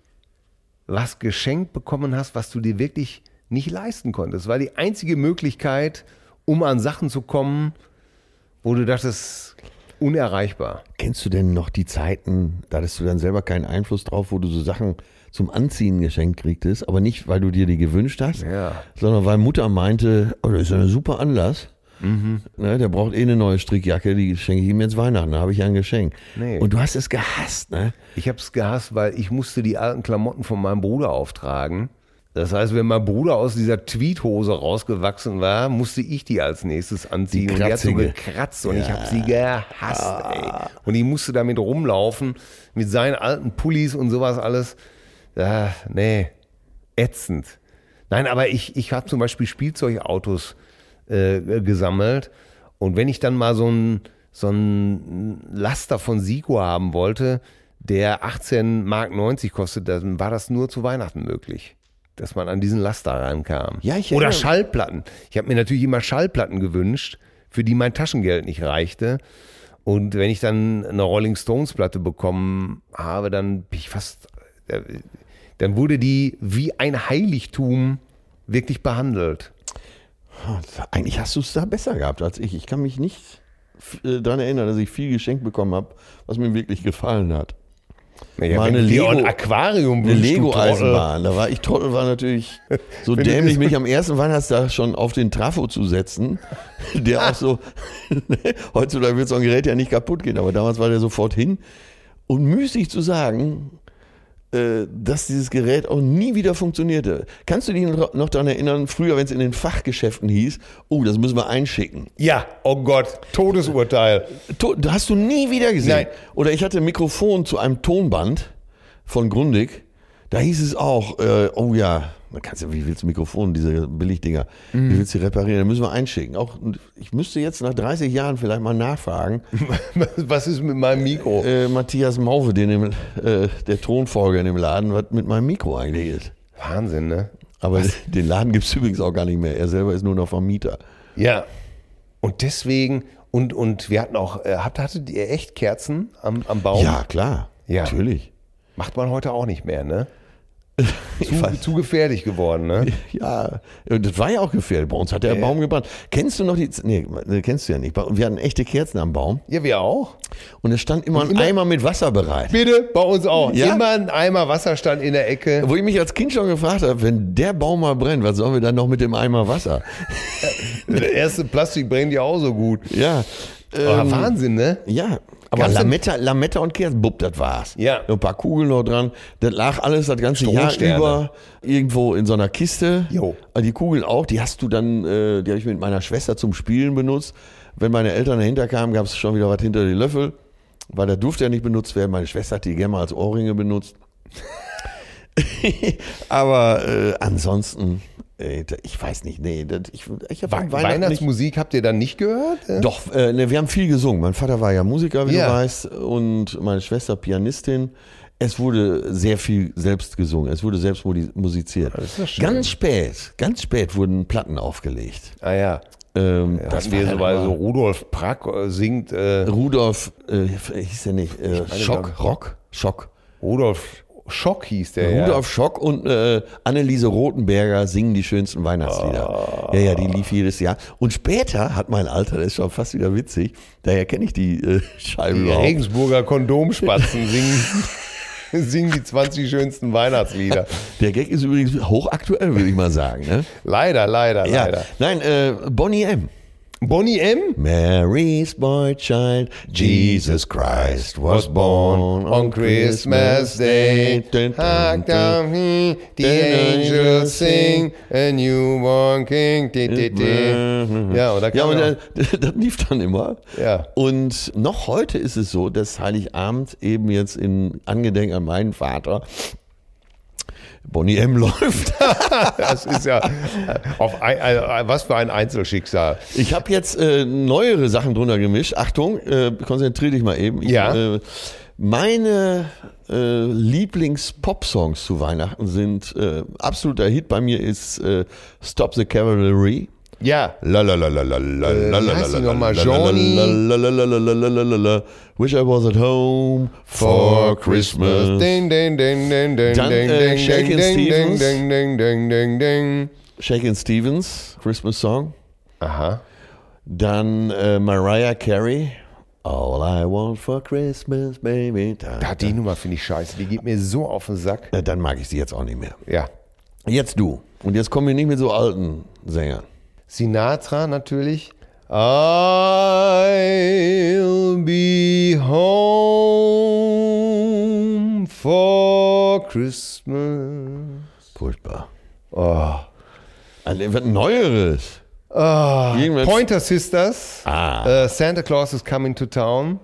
[SPEAKER 1] was geschenkt bekommen hast, was du dir wirklich nicht leisten konntest. War die einzige Möglichkeit, um an Sachen zu kommen, wo du dachtest, unerreichbar.
[SPEAKER 2] Kennst du denn noch die Zeiten, da hattest du dann selber keinen Einfluss drauf, wo du so Sachen zum Anziehen geschenkt kriegtest, aber nicht, weil du dir die gewünscht hast,
[SPEAKER 1] Ja.
[SPEAKER 2] sondern weil Mutter meinte, oh, das ist ja ein super Anlass.
[SPEAKER 1] Mhm.
[SPEAKER 2] Ne, der braucht eh eine neue Strickjacke, die schenke ich ihm jetzt Weihnachten, da habe ich ja ein Geschenk.
[SPEAKER 1] Nee.
[SPEAKER 2] Und du hast es gehasst, ne?
[SPEAKER 1] Ich habe es gehasst, weil ich musste die alten Klamotten von meinem Bruder auftragen. Das heißt, wenn mein Bruder aus dieser Tweethose rausgewachsen war, musste ich die als nächstes anziehen.
[SPEAKER 2] Die
[SPEAKER 1] und die hat so gekratzt und ich habe sie gehasst. Ey. Und ich musste damit rumlaufen mit seinen alten Pullis und sowas alles. Ah, nee, ätzend. Nein, aber ich, ich habe zum Beispiel Spielzeugautos äh, gesammelt. Und wenn ich dann mal so ein, so ein Laster von Sico haben wollte, der 18 Mark 90 kostet, dann war das nur zu Weihnachten möglich, dass man an diesen Laster rankam.
[SPEAKER 2] Ja, ich
[SPEAKER 1] Oder Schallplatten. Ich habe mir natürlich immer Schallplatten gewünscht, für die mein Taschengeld nicht reichte. Und wenn ich dann eine Rolling Stones Platte bekommen habe, dann bin ich fast, äh, dann wurde die wie ein Heiligtum wirklich behandelt.
[SPEAKER 2] Eigentlich hast du es da besser gehabt als ich. Ich kann mich nicht äh, daran erinnern, dass ich viel geschenkt bekommen habe, was mir wirklich gefallen hat.
[SPEAKER 1] Ja,
[SPEAKER 2] Mal eine Lego-
[SPEAKER 1] ein Aquarium
[SPEAKER 2] Eine
[SPEAKER 1] wünschst, du
[SPEAKER 2] Lego-Eisenbahn. Da war ich Trottel, war natürlich so dämlich, mich am ersten Weihnachtstag schon auf den Trafo zu setzen. Der auch so, heutzutage wird so ein Gerät ja nicht kaputt gehen, aber damals war der sofort hin. Und müßig zu sagen, dass dieses Gerät auch nie wieder funktionierte. Kannst du dich noch daran erinnern, früher, wenn es in den Fachgeschäften hieß, oh, das müssen wir einschicken.
[SPEAKER 1] Ja, oh Gott, Todesurteil.
[SPEAKER 2] Hast du nie wieder gesehen.
[SPEAKER 1] Nein.
[SPEAKER 2] Oder ich hatte ein Mikrofon zu einem Tonband von Grundig. Da hieß es auch, äh, oh ja, da kannst du, wie willst du Mikrofon, diese Billigdinger, wie willst du die reparieren? Da müssen wir einschicken. Auch, ich müsste jetzt nach 30 Jahren vielleicht mal nachfragen.
[SPEAKER 1] Was ist mit meinem Mikro?
[SPEAKER 2] Äh, Matthias Mauve, den im, äh, der Tonfolger in dem Laden, was mit meinem Mikro eigentlich ist.
[SPEAKER 1] Wahnsinn, ne?
[SPEAKER 2] Aber den Laden gibt es übrigens auch gar nicht mehr. Er selber ist nur noch Vermieter.
[SPEAKER 1] Ja. Und deswegen, und, und wir hatten auch, äh, habt, hattet ihr echt Kerzen am, am Baum?
[SPEAKER 2] Ja, klar.
[SPEAKER 1] Ja.
[SPEAKER 2] Natürlich.
[SPEAKER 1] Macht man heute auch nicht mehr, ne? Zu, zu gefährlich geworden, ne?
[SPEAKER 2] Ja, das war ja auch gefährlich. Bei uns hat der Baum gebrannt. Kennst du noch die, nee, ne, kennst du ja nicht. Wir hatten echte Kerzen am Baum
[SPEAKER 1] Ja, wir auch.
[SPEAKER 2] und es stand immer ein
[SPEAKER 1] immer-
[SPEAKER 2] Eimer mit Wasser bereit.
[SPEAKER 1] Bitte, bei uns auch.
[SPEAKER 2] Ja?
[SPEAKER 1] Immer ein Eimer Wasser stand in der Ecke.
[SPEAKER 2] Wo ich mich als Kind schon gefragt habe, wenn der Baum mal brennt, was sollen wir dann noch mit dem Eimer Wasser?
[SPEAKER 1] Der erste Plastik brennt ja auch so gut.
[SPEAKER 2] Ja, ähm,
[SPEAKER 1] Wahnsinn, ne?
[SPEAKER 2] ja. Aber Lametta, Lametta und Kerzen, bupp, das war's.
[SPEAKER 1] Ja.
[SPEAKER 2] Ein paar Kugeln noch dran. Das lag alles das ganze Jahr über irgendwo in so einer Kiste.
[SPEAKER 1] Jo.
[SPEAKER 2] Die Kugeln auch, die hast du dann, äh, die habe ich mit meiner Schwester zum Spielen benutzt. Wenn meine Eltern dahinter kamen, gab es schon wieder was hinter die Löffel, weil der durfte ja nicht benutzt werden. Meine Schwester hat die gerne mal als Ohrringe benutzt. Aber äh, ansonsten, ich weiß nicht, nee, das, ich, ich habe
[SPEAKER 1] We Weihnachtsmusik habt ihr dann nicht gehört? äh?
[SPEAKER 2] doch, äh, ne, wir haben viel gesungen. Mein Vater war ja Musiker, wie
[SPEAKER 1] Ja.
[SPEAKER 2] du weißt, und meine Schwester Pianistin. Es wurde sehr viel selbst gesungen, es wurde selbst musiziert.
[SPEAKER 1] Das.
[SPEAKER 2] Ganz spät, ganz spät wurden Platten aufgelegt.
[SPEAKER 1] Ah ja.
[SPEAKER 2] Ähm,
[SPEAKER 1] Das wir so, weil so Rudolf Prack äh, singt, äh,
[SPEAKER 2] Rudolf, äh, hieß der nicht, äh, Schock, Rock, Schock.
[SPEAKER 1] Rudolf Schock hieß der.
[SPEAKER 2] Rudolf Schock und äh, Anneliese Rothenberger singen die schönsten Weihnachtslieder. Ja, ja, die lief jedes Jahr. Und später hat mein Alter, das ist schon fast wieder witzig, daher kenne ich die äh, Scheibe
[SPEAKER 1] Die
[SPEAKER 2] überhaupt.
[SPEAKER 1] Regensburger Kondomspatzen singen, singen die 20 schönsten Weihnachtslieder.
[SPEAKER 2] Der Gag ist übrigens hochaktuell, würde ich mal sagen. Ne?
[SPEAKER 1] Leider, leider,
[SPEAKER 2] Ja,
[SPEAKER 1] leider.
[SPEAKER 2] nein, äh, Bonnie M.
[SPEAKER 1] Bonnie M.
[SPEAKER 2] Mary's boy child, Jesus Christ was born on Christmas Day. Dun.
[SPEAKER 1] down he, the angels sing, a newborn king. Ja, und da
[SPEAKER 2] Ja, und
[SPEAKER 1] ja,
[SPEAKER 2] das, das lief dann immer.
[SPEAKER 1] Ja.
[SPEAKER 2] Und noch heute ist es so, dass Heiligabend eben jetzt in Angedenken an meinen Vater Bonnie M läuft.
[SPEAKER 1] das ist ja auf ein, äh, was für ein Einzelschicksal.
[SPEAKER 2] Ich habe jetzt äh, neuere Sachen drunter gemischt. Achtung, äh, konzentrier dich mal eben. Ich,
[SPEAKER 1] Ja.
[SPEAKER 2] äh, Meine äh, Lieblings-Pop-Songs zu Weihnachten sind äh, absoluter Hit bei mir ist äh, Stop the Cavalry.
[SPEAKER 1] Ja.
[SPEAKER 2] La la la la
[SPEAKER 1] Johnny?
[SPEAKER 2] Wish I was at home for Christmas.
[SPEAKER 1] Ding, ding, ding, ding, ding, ding,
[SPEAKER 2] äh,
[SPEAKER 1] ding,
[SPEAKER 2] Shakin' Stevens.
[SPEAKER 1] ding, ding, ding, ding, ding.
[SPEAKER 2] Shakin' Stevens, Christmas Song.
[SPEAKER 1] Aha.
[SPEAKER 2] Dann äh, Mariah Carey. All I want for Christmas, baby. Da,
[SPEAKER 1] die Nummer finde ich scheiße. Die geht mir so auf den Sack.
[SPEAKER 2] Äh, Dann mag ich sie jetzt auch nicht mehr.
[SPEAKER 1] Ja.
[SPEAKER 2] Jetzt du. Und jetzt kommen wir nicht mit so alten Sängern.
[SPEAKER 1] Sinatra natürlich. I'll be home for Christmas.
[SPEAKER 2] Furchtbar.
[SPEAKER 1] Oh.
[SPEAKER 2] Also, was Neueres. Irgendwas-
[SPEAKER 1] Pointer Sisters.
[SPEAKER 2] Ah.
[SPEAKER 1] Äh, Santa Claus is coming to town.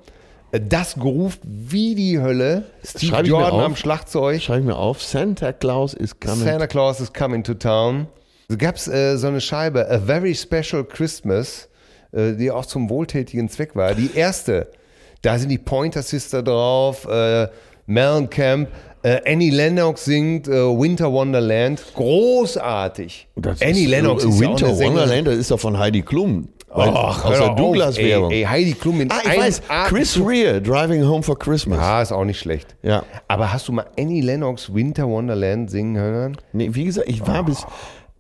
[SPEAKER 1] Äh, Das groovt wie die Hölle. Steve Jordan
[SPEAKER 2] auf.
[SPEAKER 1] am Schlagzeug.
[SPEAKER 2] Schreibe ich mir auf. Santa Claus is coming.
[SPEAKER 1] Santa Claus is coming to town. Da gab es äh, so eine Scheibe, A Very Special Christmas, äh, die auch zum wohltätigen Zweck war. Die erste, da sind die Pointer Sister drauf, äh, Mellencamp, äh, Annie Lennox singt äh, Winter Wonderland. Großartig.
[SPEAKER 2] Das
[SPEAKER 1] Annie
[SPEAKER 2] ist,
[SPEAKER 1] Lennox
[SPEAKER 2] äh,
[SPEAKER 1] ist ja
[SPEAKER 2] Winter
[SPEAKER 1] Sängerin.
[SPEAKER 2] Wonderland, das ist doch von Heidi Klum. Weil-
[SPEAKER 1] Ach,
[SPEAKER 2] aus der Douglas-Werbung.
[SPEAKER 1] Ey, ey, Heidi Klum in
[SPEAKER 2] Ah, ich weiß.
[SPEAKER 1] 1A
[SPEAKER 2] Chris Rea, Driving Home for Christmas.
[SPEAKER 1] Ah, ist auch nicht schlecht.
[SPEAKER 2] Ja.
[SPEAKER 1] Aber hast du mal Annie Lennox Winter Wonderland singen hören?
[SPEAKER 2] Nee, wie gesagt, ich war bis.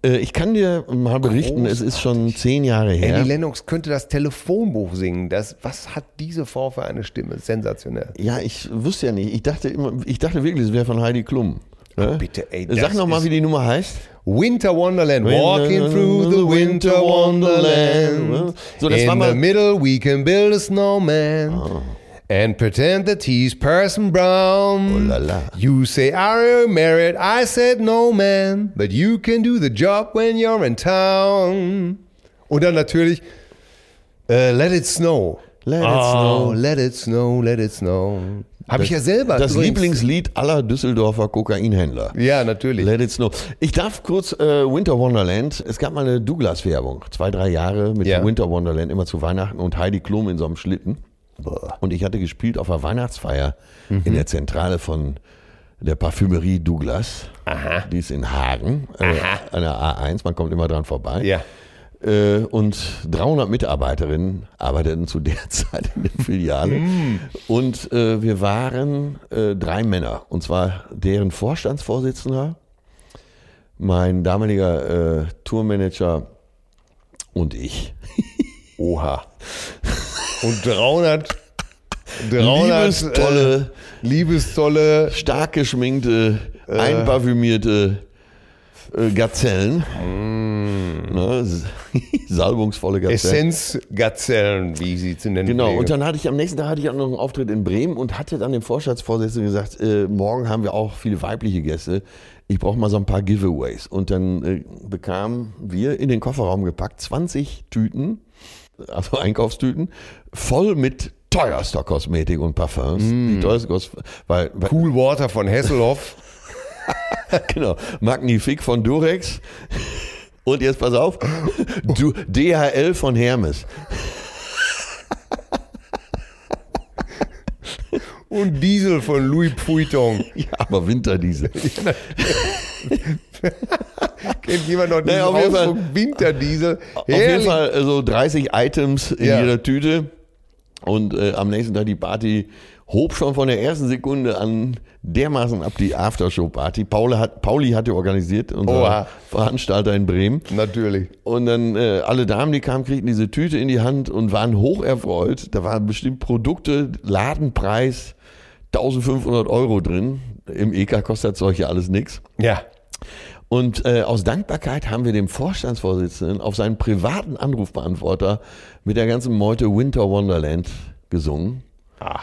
[SPEAKER 2] Äh, ich kann dir mal berichten, es ist schon zehn Jahre her.
[SPEAKER 1] Annie Lennox könnte das Telefonbuch singen. Das, was hat diese Frau für eine Stimme? Sensationell.
[SPEAKER 2] Ja, ich wusste ja nicht. Ich dachte immer, ich dachte wirklich, es wäre von Heidi Klum. Ne?
[SPEAKER 1] bitte, ey,
[SPEAKER 2] Sag
[SPEAKER 1] das
[SPEAKER 2] noch mal,
[SPEAKER 1] ist-
[SPEAKER 2] wie die Nummer heißt.
[SPEAKER 1] Winter Wonderland. Walking through the winter wonderland.
[SPEAKER 2] So, das
[SPEAKER 1] In
[SPEAKER 2] war mal-
[SPEAKER 1] the middle we can build a snowman. And pretend that he's Person Brown.
[SPEAKER 2] Oh la la.
[SPEAKER 1] You say, Are you married? I said, No, man. But you can do the job when you're in town. Und dann natürlich, äh, Let It Snow.
[SPEAKER 2] Let It
[SPEAKER 1] oh,
[SPEAKER 2] Snow.
[SPEAKER 1] Let It Snow, Let It Snow. Habe ich ja selber.
[SPEAKER 2] Das
[SPEAKER 1] übrigens.
[SPEAKER 2] Lieblingslied aller Düsseldorfer Kokainhändler.
[SPEAKER 1] Ja, natürlich.
[SPEAKER 2] Let it snow. Ich darf kurz äh, Winter Wonderland. Es gab mal eine Douglas-Werbung. Zwei, drei Jahre mit
[SPEAKER 1] Ja.
[SPEAKER 2] Winter Wonderland, immer zu Weihnachten und Heidi Klum in so einem Schlitten. Und ich hatte gespielt auf einer Weihnachtsfeier
[SPEAKER 1] Mhm.
[SPEAKER 2] in der Zentrale von der Parfümerie Douglas.
[SPEAKER 1] Aha.
[SPEAKER 2] Die ist in Hagen, äh, an der A1. Man kommt immer dran vorbei.
[SPEAKER 1] Ja.
[SPEAKER 2] Äh, und 300 Mitarbeiterinnen arbeiteten zu der Zeit in der Filiale.
[SPEAKER 1] Mm.
[SPEAKER 2] Und äh, wir waren drei Männer. Und zwar deren Vorstandsvorsitzender, mein damaliger Tourmanager und ich.
[SPEAKER 1] Oha. Und 300, 300
[SPEAKER 2] Liebestolle,
[SPEAKER 1] äh, liebestolle
[SPEAKER 2] stark geschminkte, einparfümierte äh, Gazellen. Ne, s- salbungsvolle Gazellen.
[SPEAKER 1] Essenzgazellen, wie sie zu nennen
[SPEAKER 2] Genau,
[SPEAKER 1] pflegen.
[SPEAKER 2] und dann hatte ich am nächsten Tag hatte ich auch noch einen Auftritt in Bremen und hatte dann dem Vorstandsvorsitzenden gesagt, äh, morgen haben wir auch viele weibliche Gäste. Ich brauche mal so ein paar Giveaways. Und dann äh, bekamen wir in den Kofferraum gepackt 20 Tüten, also Einkaufstüten, voll mit teuerster Kosmetik und Parfums. Die teuerste Kos weil, weil
[SPEAKER 1] Cool Water von Hesselhoff.
[SPEAKER 2] genau, Magnifique von Durex. Und jetzt pass auf, du, DHL von Hermes.
[SPEAKER 1] und Diesel von Louis Vuitton.
[SPEAKER 2] Ja, aber Winterdiesel.
[SPEAKER 1] Kennt jemand noch diesen
[SPEAKER 2] Naja, auf jeden Fall-
[SPEAKER 1] Ausdruck Winterdiesel?
[SPEAKER 2] Auf jeden Fall so 30 Items in
[SPEAKER 1] Ja.
[SPEAKER 2] jeder Tüte. Und äh, am nächsten Tag die Party hob schon von der ersten Sekunde an dermaßen ab die Aftershow-Party. Pauli, hat, Pauli hatte organisiert, unser
[SPEAKER 1] Oha.
[SPEAKER 2] Veranstalter in Bremen.
[SPEAKER 1] Natürlich.
[SPEAKER 2] Und dann äh, alle Damen, die kamen, kriegten diese Tüte in die Hand und waren hocherfreut. Da waren bestimmt Produkte, Ladenpreis 1500 Euro drin. Im EK kostet ja alles nichts.
[SPEAKER 1] Ja.
[SPEAKER 2] Und äh, aus Dankbarkeit haben wir dem Vorstandsvorsitzenden auf seinen privaten Anrufbeantworter mit der ganzen Meute Winter Wonderland gesungen.
[SPEAKER 1] Ah,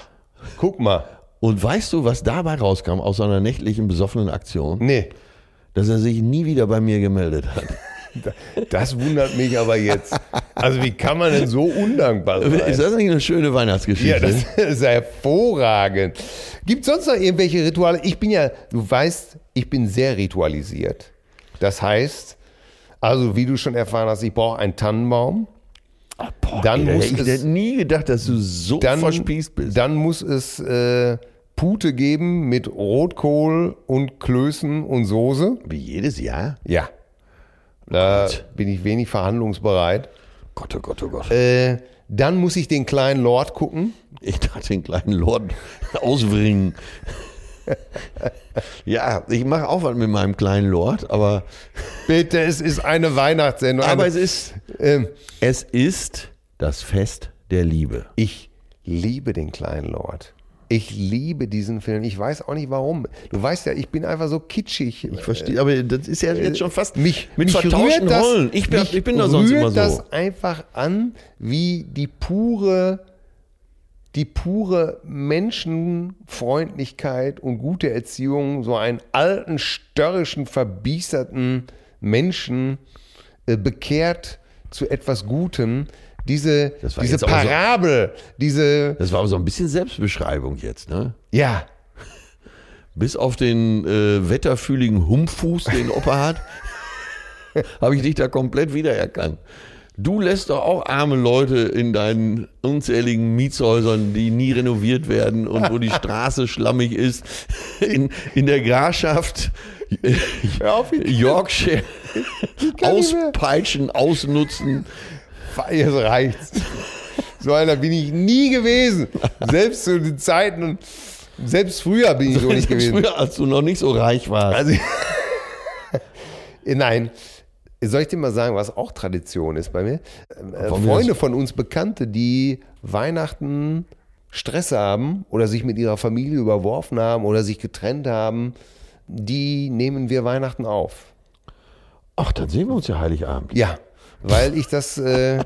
[SPEAKER 1] guck mal.
[SPEAKER 2] Und weißt du, was dabei rauskam aus so einer nächtlichen besoffenen Aktion?
[SPEAKER 1] Nee,
[SPEAKER 2] Dass er sich nie wieder bei mir gemeldet hat.
[SPEAKER 1] das wundert mich aber jetzt. Also wie kann man denn so undankbar
[SPEAKER 2] Ist
[SPEAKER 1] sein?
[SPEAKER 2] das nicht eine schöne Weihnachtsgeschichte?
[SPEAKER 1] Ja, das ist hervorragend. Gibt sonst noch irgendwelche Rituale? Ich bin ja, du weißt, ich bin sehr ritualisiert. Das heißt, also wie du schon erfahren hast, ich brauche einen Tannenbaum.
[SPEAKER 2] Boah,
[SPEAKER 1] Dann
[SPEAKER 2] ey,
[SPEAKER 1] muss
[SPEAKER 2] ich
[SPEAKER 1] es-
[SPEAKER 2] hätte nie gedacht, dass du so
[SPEAKER 1] Dann,
[SPEAKER 2] verspießt bist.
[SPEAKER 1] dann muss es äh, Pute geben mit Rotkohl und Klößen und Soße.
[SPEAKER 2] Wie jedes Jahr?
[SPEAKER 1] Ja. Da
[SPEAKER 2] Gott.
[SPEAKER 1] bin ich wenig verhandlungsbereit.
[SPEAKER 2] Gott, oh Gott, oh Gott.
[SPEAKER 1] Äh, dann muss ich den kleinen Lord gucken.
[SPEAKER 2] Ich dachte, den kleinen Lord ausbringen. ja, ich mache auch was mit meinem kleinen Lord, aber,
[SPEAKER 1] Bitte, es ist eine Weihnachtssendung.
[SPEAKER 2] aber
[SPEAKER 1] Eine-
[SPEAKER 2] es ist,
[SPEAKER 1] ähm,
[SPEAKER 2] es ist das Fest der Liebe.
[SPEAKER 1] ich liebe den kleinen Lord. Ich liebe diesen Film. Ich weiß auch nicht warum. Du weißt ja, ich bin einfach so kitschig.
[SPEAKER 2] Ich verstehe, aber das ist ja jetzt schon fast
[SPEAKER 1] mich,
[SPEAKER 2] mit
[SPEAKER 1] mich
[SPEAKER 2] vertauschten
[SPEAKER 1] das,
[SPEAKER 2] Rollen. Ich bin, ich bin da sonst immer so.
[SPEAKER 1] das einfach an, wie die pure, die pure Menschenfreundlichkeit und gute Erziehung so einen alten, störrischen, verbiesterten Menschen äh, bekehrt zu etwas Gutem. Diese, diese
[SPEAKER 2] aber so-
[SPEAKER 1] Parabel, diese,
[SPEAKER 2] Das war aber so ein bisschen Selbstbeschreibung jetzt, ne?
[SPEAKER 1] ja,
[SPEAKER 2] Bis auf den äh, wetterfühligen Humpfuß, den Opa hat, habe ich dich da komplett wiedererkannt. Du lässt doch auch arme Leute in deinen unzähligen Mietshäusern, die nie renoviert werden und wo die Straße schlammig ist, in, in der Grafschaft
[SPEAKER 1] auf,
[SPEAKER 2] Yorkshire auspeitschen, ausnutzen.
[SPEAKER 1] Jetzt reicht's. So einer bin ich nie gewesen. Selbst zu den Zeiten und selbst früher bin ich so nicht gewesen.
[SPEAKER 2] Früher, als du noch nicht so reich warst.
[SPEAKER 1] Also, nein. Soll ich dir mal sagen, was auch Tradition ist bei mir? Ähm, äh, Freunde von uns, Bekannte, die Weihnachten Stress haben oder sich mit ihrer Familie überworfen haben oder sich getrennt haben, die nehmen wir Weihnachten auf.
[SPEAKER 2] Ach, dann sehen wir uns ja Heiligabend.
[SPEAKER 1] Ja, weil ich das, äh,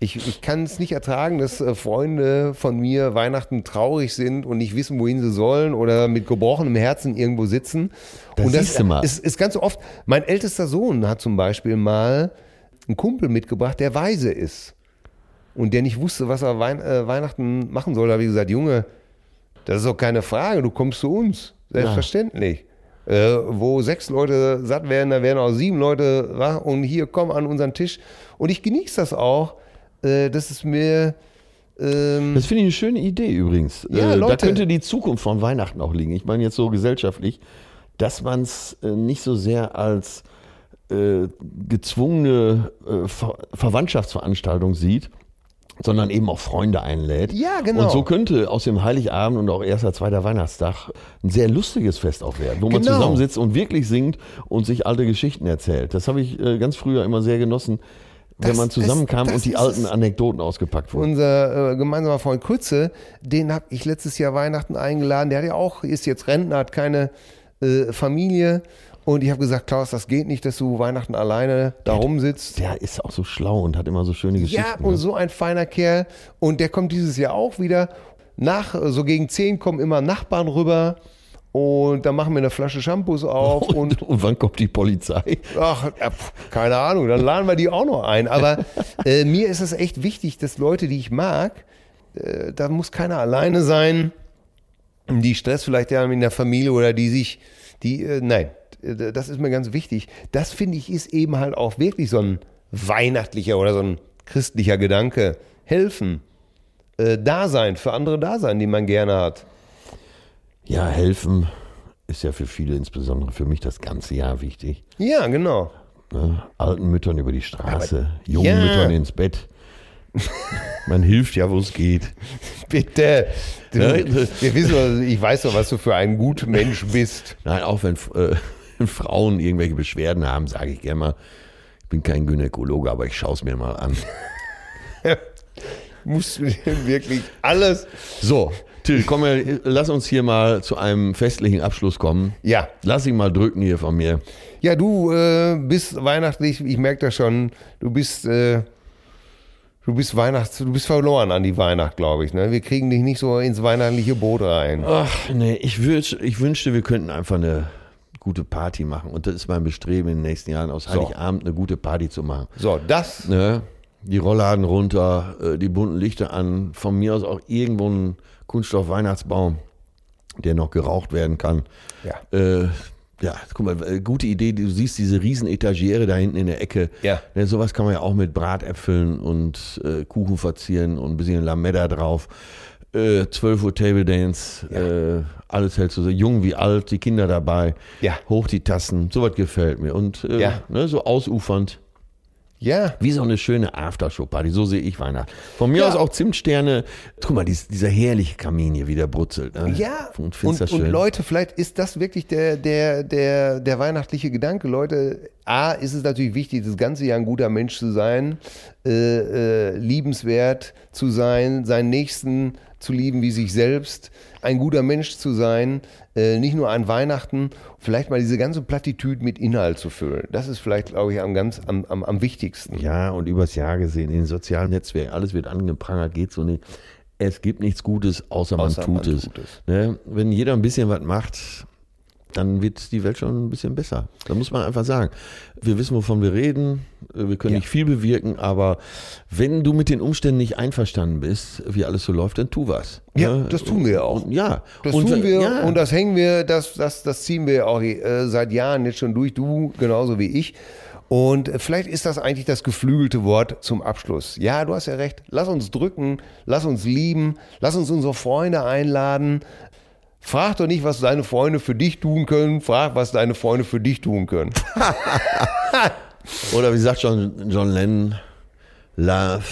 [SPEAKER 1] ich, ich kann es nicht ertragen, dass äh, Freunde von mir Weihnachten traurig sind und nicht wissen, wohin sie sollen oder mit gebrochenem Herzen irgendwo sitzen.
[SPEAKER 2] Da
[SPEAKER 1] und das
[SPEAKER 2] siehst du mal.
[SPEAKER 1] Ist, ist ganz oft. Mein ältester Sohn hat zum Beispiel mal einen Kumpel mitgebracht, der weise ist und der nicht wusste, was er Wein, äh, Weihnachten machen soll. Da habe ich gesagt, Junge, das ist doch keine Frage, du kommst zu uns. Selbstverständlich. Äh, wo sechs Leute satt werden, da werden auch sieben Leute wach und hier komm an unseren Tisch. Und ich genieße das auch, äh, dass es mir ähm,
[SPEAKER 2] Das finde ich eine schöne Idee übrigens.
[SPEAKER 1] Ja,
[SPEAKER 2] äh, da
[SPEAKER 1] Leute.
[SPEAKER 2] könnte die Zukunft von Weihnachten auch liegen. Ich meine jetzt so gesellschaftlich, dass man es äh, nicht so sehr als äh, gezwungene äh, Ver Verwandtschaftsveranstaltung sieht, sondern eben auch Freunde einlädt.
[SPEAKER 1] Ja, genau.
[SPEAKER 2] Und so könnte aus dem Heiligabend und auch erster, zweiter Weihnachtstag ein sehr lustiges Fest auch werden, wo man
[SPEAKER 1] Genau.
[SPEAKER 2] zusammensitzt und wirklich singt und sich alte Geschichten erzählt. Das habe ich ganz früher immer sehr genossen, wenn man zusammenkam
[SPEAKER 1] das
[SPEAKER 2] und die
[SPEAKER 1] ist
[SPEAKER 2] alten. Anekdoten ausgepackt wurden.
[SPEAKER 1] unser äh, gemeinsamer Freund Kurze, den habe ich letztes Jahr Weihnachten eingeladen. Der hat ja auch, ist jetzt Rentner, hat keine äh, Familie. Und ich habe gesagt, Klaus, das geht nicht, dass du Weihnachten alleine da rumsitzt.
[SPEAKER 2] Der ist auch so schlau und hat immer so schöne Geschichten.
[SPEAKER 1] Ja, und
[SPEAKER 2] ne?
[SPEAKER 1] so ein feiner Kerl. Und der kommt dieses Jahr auch wieder. Nach, so gegen 10 kommen immer Nachbarn rüber. Und dann machen wir eine Flasche Shampoos auf. und
[SPEAKER 2] und, und wann kommt die Polizei?
[SPEAKER 1] Ach, keine Ahnung, dann laden wir die auch noch ein. Aber äh, mir ist es echt wichtig, dass Leute, die ich mag, äh, da muss keiner alleine sein, die Stress vielleicht haben in der Familie oder die sich, die, äh, nein, das ist mir ganz wichtig. Das finde ich ist eben halt auch wirklich so ein weihnachtlicher oder so ein christlicher Gedanke. Helfen, äh, da sein, für andere da sein, die man gerne hat.
[SPEAKER 2] Ja, helfen ist ja für viele, insbesondere für mich, das ganze Jahr wichtig.
[SPEAKER 1] Ja, genau.
[SPEAKER 2] Ne? Alten Müttern über die Straße,
[SPEAKER 1] Aber-
[SPEAKER 2] jungen
[SPEAKER 1] Ja.
[SPEAKER 2] Müttern ins Bett. Man hilft ja, wo es geht.
[SPEAKER 1] Bitte. Du,
[SPEAKER 2] Ne?
[SPEAKER 1] wir wissen, ich weiß doch, was du für ein guter Mensch bist.
[SPEAKER 2] Nein, auch wenn äh, Frauen irgendwelche Beschwerden haben, sage ich gerne mal, ich bin kein Gynäkologe, aber ich schaue es mir mal an.
[SPEAKER 1] Musst du dir wirklich alles.
[SPEAKER 2] So, Till, komm, lass uns hier mal zu einem festlichen Abschluss kommen.
[SPEAKER 1] Ja.
[SPEAKER 2] Lass ihn mal drücken hier von mir.
[SPEAKER 1] Ja, du äh, bist weihnachtlich, ich merke das schon, du bist, äh, du bist Weihnachts, du bist verloren an die Weihnacht, glaube ich. Ne? Wir kriegen dich nicht so ins weihnachtliche Boot rein.
[SPEAKER 2] Ach, nee, ich, würd, ich wünschte, wir könnten einfach eine gute Party machen. Und das ist mein Bestreben in den nächsten Jahren, aus Heiligabend eine gute Party zu machen.
[SPEAKER 1] So, das,
[SPEAKER 2] Ne? Die Rollladen runter, äh, die bunten Lichter an, von mir aus auch irgendwo ein Kunststoff-Weihnachtsbaum, der noch geraucht werden kann.
[SPEAKER 1] ja.
[SPEAKER 2] Äh, ja, guck mal, äh, gute Idee. Du siehst diese riesen Etagiere da hinten in der Ecke.
[SPEAKER 1] Ja.
[SPEAKER 2] Ne, sowas kann man ja auch mit Bratäpfeln und äh, Kuchen verzieren und ein bisschen Lametta drauf. äh, 12 Uhr Table Dance, äh, alles hält so jung wie alt, die Kinder dabei,
[SPEAKER 1] Ja.
[SPEAKER 2] hoch die Tassen, sowas gefällt mir. Und äh,
[SPEAKER 1] Ja.
[SPEAKER 2] ne, so ausufernd.
[SPEAKER 1] Ja.
[SPEAKER 2] Wie so eine schöne Aftershow-Party, so sehe ich Weihnachten. Von mir
[SPEAKER 1] Ja.
[SPEAKER 2] aus auch Zimtsterne. Guck mal, dies, dieser herrliche Kamin hier wieder brutzelt. Ne?
[SPEAKER 1] Ja,
[SPEAKER 2] und,
[SPEAKER 1] und, und. Leute, vielleicht ist das wirklich der, der, der, der weihnachtliche Gedanke. Leute, A, ist es natürlich wichtig, das ganze Jahr ein guter Mensch zu sein, äh, äh, liebenswert zu sein, seinen Nächsten zu lieben wie sich selbst, ein guter Mensch zu sein, äh, nicht nur an Weihnachten, vielleicht mal diese ganze Plattitüde mit Inhalt zu füllen. Das ist vielleicht, glaube ich, am, ganz, am, am, am wichtigsten.
[SPEAKER 2] Ja, und übers Jahr gesehen, in den sozialen Netzwerken, alles wird angeprangert, geht so nicht. Es gibt nichts Gutes, außer man,
[SPEAKER 1] Außer
[SPEAKER 2] tut,
[SPEAKER 1] man
[SPEAKER 2] es.
[SPEAKER 1] tut es.
[SPEAKER 2] Ne? Wenn jeder ein bisschen was macht, dann wird die Welt schon ein bisschen besser. Da muss man einfach sagen. Wir wissen, wovon wir reden. Wir können
[SPEAKER 1] Ja.
[SPEAKER 2] nicht viel bewirken, aber wenn du mit den Umständen nicht einverstanden bist, wie alles so läuft, dann tu was.
[SPEAKER 1] Ja,
[SPEAKER 2] Ne?
[SPEAKER 1] das tun wir ja auch.
[SPEAKER 2] Und, ja.
[SPEAKER 1] Das
[SPEAKER 2] und,
[SPEAKER 1] tun wir
[SPEAKER 2] ja.
[SPEAKER 1] und das hängen wir, das, das, das ziehen wir auch äh, seit Jahren jetzt schon durch, du genauso wie ich. Und äh, vielleicht ist das eigentlich das geflügelte Wort zum Abschluss. Ja, du hast ja recht. Lass uns drücken, lass uns lieben, lass uns unsere Freunde einladen. Frag doch nicht, was deine Freunde für dich tun können. Frag, was deine Freunde für dich tun können.
[SPEAKER 2] Oder wie sagt John, John Lennon, Love.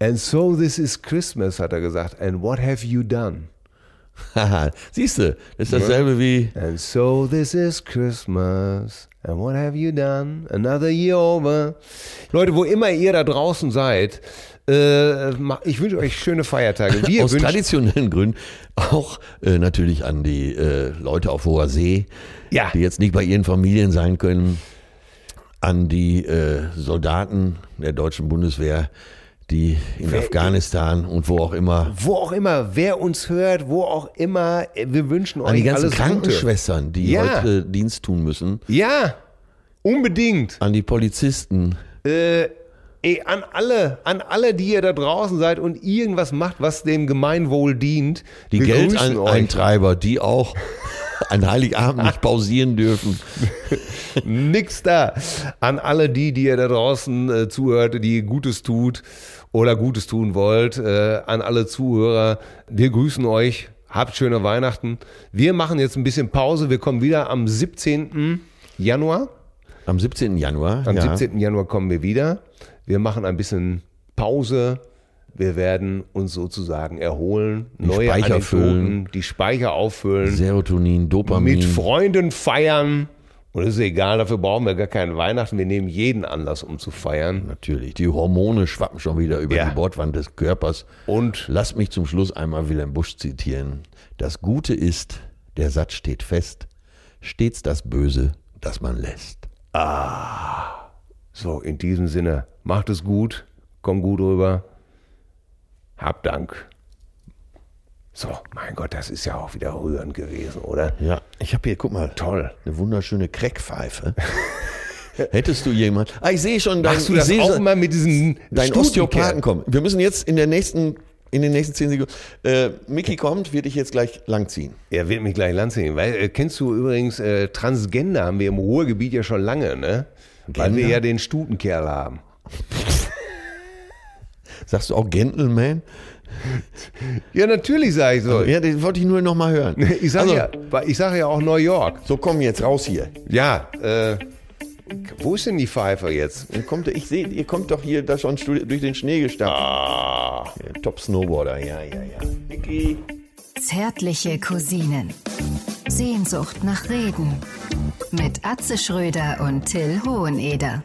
[SPEAKER 1] And so this is Christmas, hat er gesagt. And what have you done?
[SPEAKER 2] Haha, Siehst du, ist dasselbe wie
[SPEAKER 1] And so this is Christmas. And what have you done? Another year over. Leute, wo immer ihr da draußen seid, äh, ich wünsche euch schöne Feiertage. Wir
[SPEAKER 2] aus traditionellen Gründen auch äh, natürlich an die äh, Leute auf hoher See,
[SPEAKER 1] Ja.
[SPEAKER 2] die jetzt nicht bei ihren Familien sein können, an die äh, Soldaten der deutschen Bundeswehr, die in Afghanistan und wo auch immer,
[SPEAKER 1] wo auch immer, wer uns hört, wo auch immer, wir wünschen euch
[SPEAKER 2] an die ganzen
[SPEAKER 1] alles Gute.
[SPEAKER 2] Krankenschwestern, die
[SPEAKER 1] Ja.
[SPEAKER 2] heute Dienst tun müssen,
[SPEAKER 1] Ja, unbedingt.
[SPEAKER 2] an die Polizisten,
[SPEAKER 1] Äh, ey, an alle, an alle, die ihr da draußen seid und irgendwas macht, was dem Gemeinwohl dient.
[SPEAKER 2] die. Geldeintreiber, die auch an Heiligabend nicht pausieren dürfen.
[SPEAKER 1] Nix da. An alle die, die ihr da draußen äh, zuhört, die Gutes tut oder Gutes tun wollt, äh, an alle Zuhörer, wir grüßen euch. Habt schöne Weihnachten. Wir machen jetzt ein bisschen Pause. Wir kommen wieder am 17. Januar.
[SPEAKER 2] Am 17. Januar.
[SPEAKER 1] Am
[SPEAKER 2] ja.
[SPEAKER 1] 17. Januar kommen wir wieder. Wir machen ein bisschen Pause. Wir werden uns sozusagen erholen, neue
[SPEAKER 2] Speicher
[SPEAKER 1] Anekdoten,
[SPEAKER 2] füllen.
[SPEAKER 1] die Speicher auffüllen,
[SPEAKER 2] Serotonin, Dopamin.
[SPEAKER 1] mit Freunden feiern. Und es ist egal, dafür brauchen wir gar keinen Weihnachten. Wir nehmen jeden Anlass, um zu feiern.
[SPEAKER 2] Natürlich. Die Hormone schwappen schon wieder über
[SPEAKER 1] Ja.
[SPEAKER 2] die Bordwand des Körpers.
[SPEAKER 1] Und
[SPEAKER 2] Lass mich zum Schluss einmal Wilhelm Busch zitieren. Das Gute ist, der Satz steht fest, stets das Böse, das man lässt.
[SPEAKER 1] so, in diesem Sinne, macht es gut, komm gut rüber. Hab Dank. So, mein Gott, das ist ja auch wieder rührend gewesen, oder?
[SPEAKER 2] Ja, ich habe hier, guck mal,
[SPEAKER 1] Toll.
[SPEAKER 2] eine wunderschöne Crackpfeife. Hättest du jemand? Ah, ich sehe schon, dein,
[SPEAKER 1] Machst du das auch
[SPEAKER 2] schon,
[SPEAKER 1] immer mit diesen
[SPEAKER 2] dein? Osteopathen kommen. Wir müssen jetzt in der nächsten, in den nächsten zehn Sekunden. Äh, Mickey kommt, wird dich jetzt gleich langziehen.
[SPEAKER 1] Er wird mich gleich lanziehen. Weil, äh, kennst du übrigens, äh, Transgender haben wir im Ruhrgebiet ja schon lange, ne? Weil wir ja den Stutenkerl haben.
[SPEAKER 2] Sagst du auch Gentleman?
[SPEAKER 1] Ja, natürlich sage ich so.
[SPEAKER 2] Ja, den wollte ich nur noch mal hören.
[SPEAKER 1] Ich sage
[SPEAKER 2] Also,
[SPEAKER 1] ja, ich sag ja auch New York.
[SPEAKER 2] So, komm jetzt raus hier.
[SPEAKER 1] Ja, äh, wo ist denn die Pfeife jetzt?
[SPEAKER 2] Ihr kommt, ich sehe, ihr kommt doch hier da schon durch den Schnee gestapft.
[SPEAKER 1] Ah,
[SPEAKER 2] Ja, Top Snowboarder, ja, ja, ja. Mickey.
[SPEAKER 3] Zärtliche Cousinen. Sehnsucht nach Reden. Mit Atze Schröder und Till Hoheneder.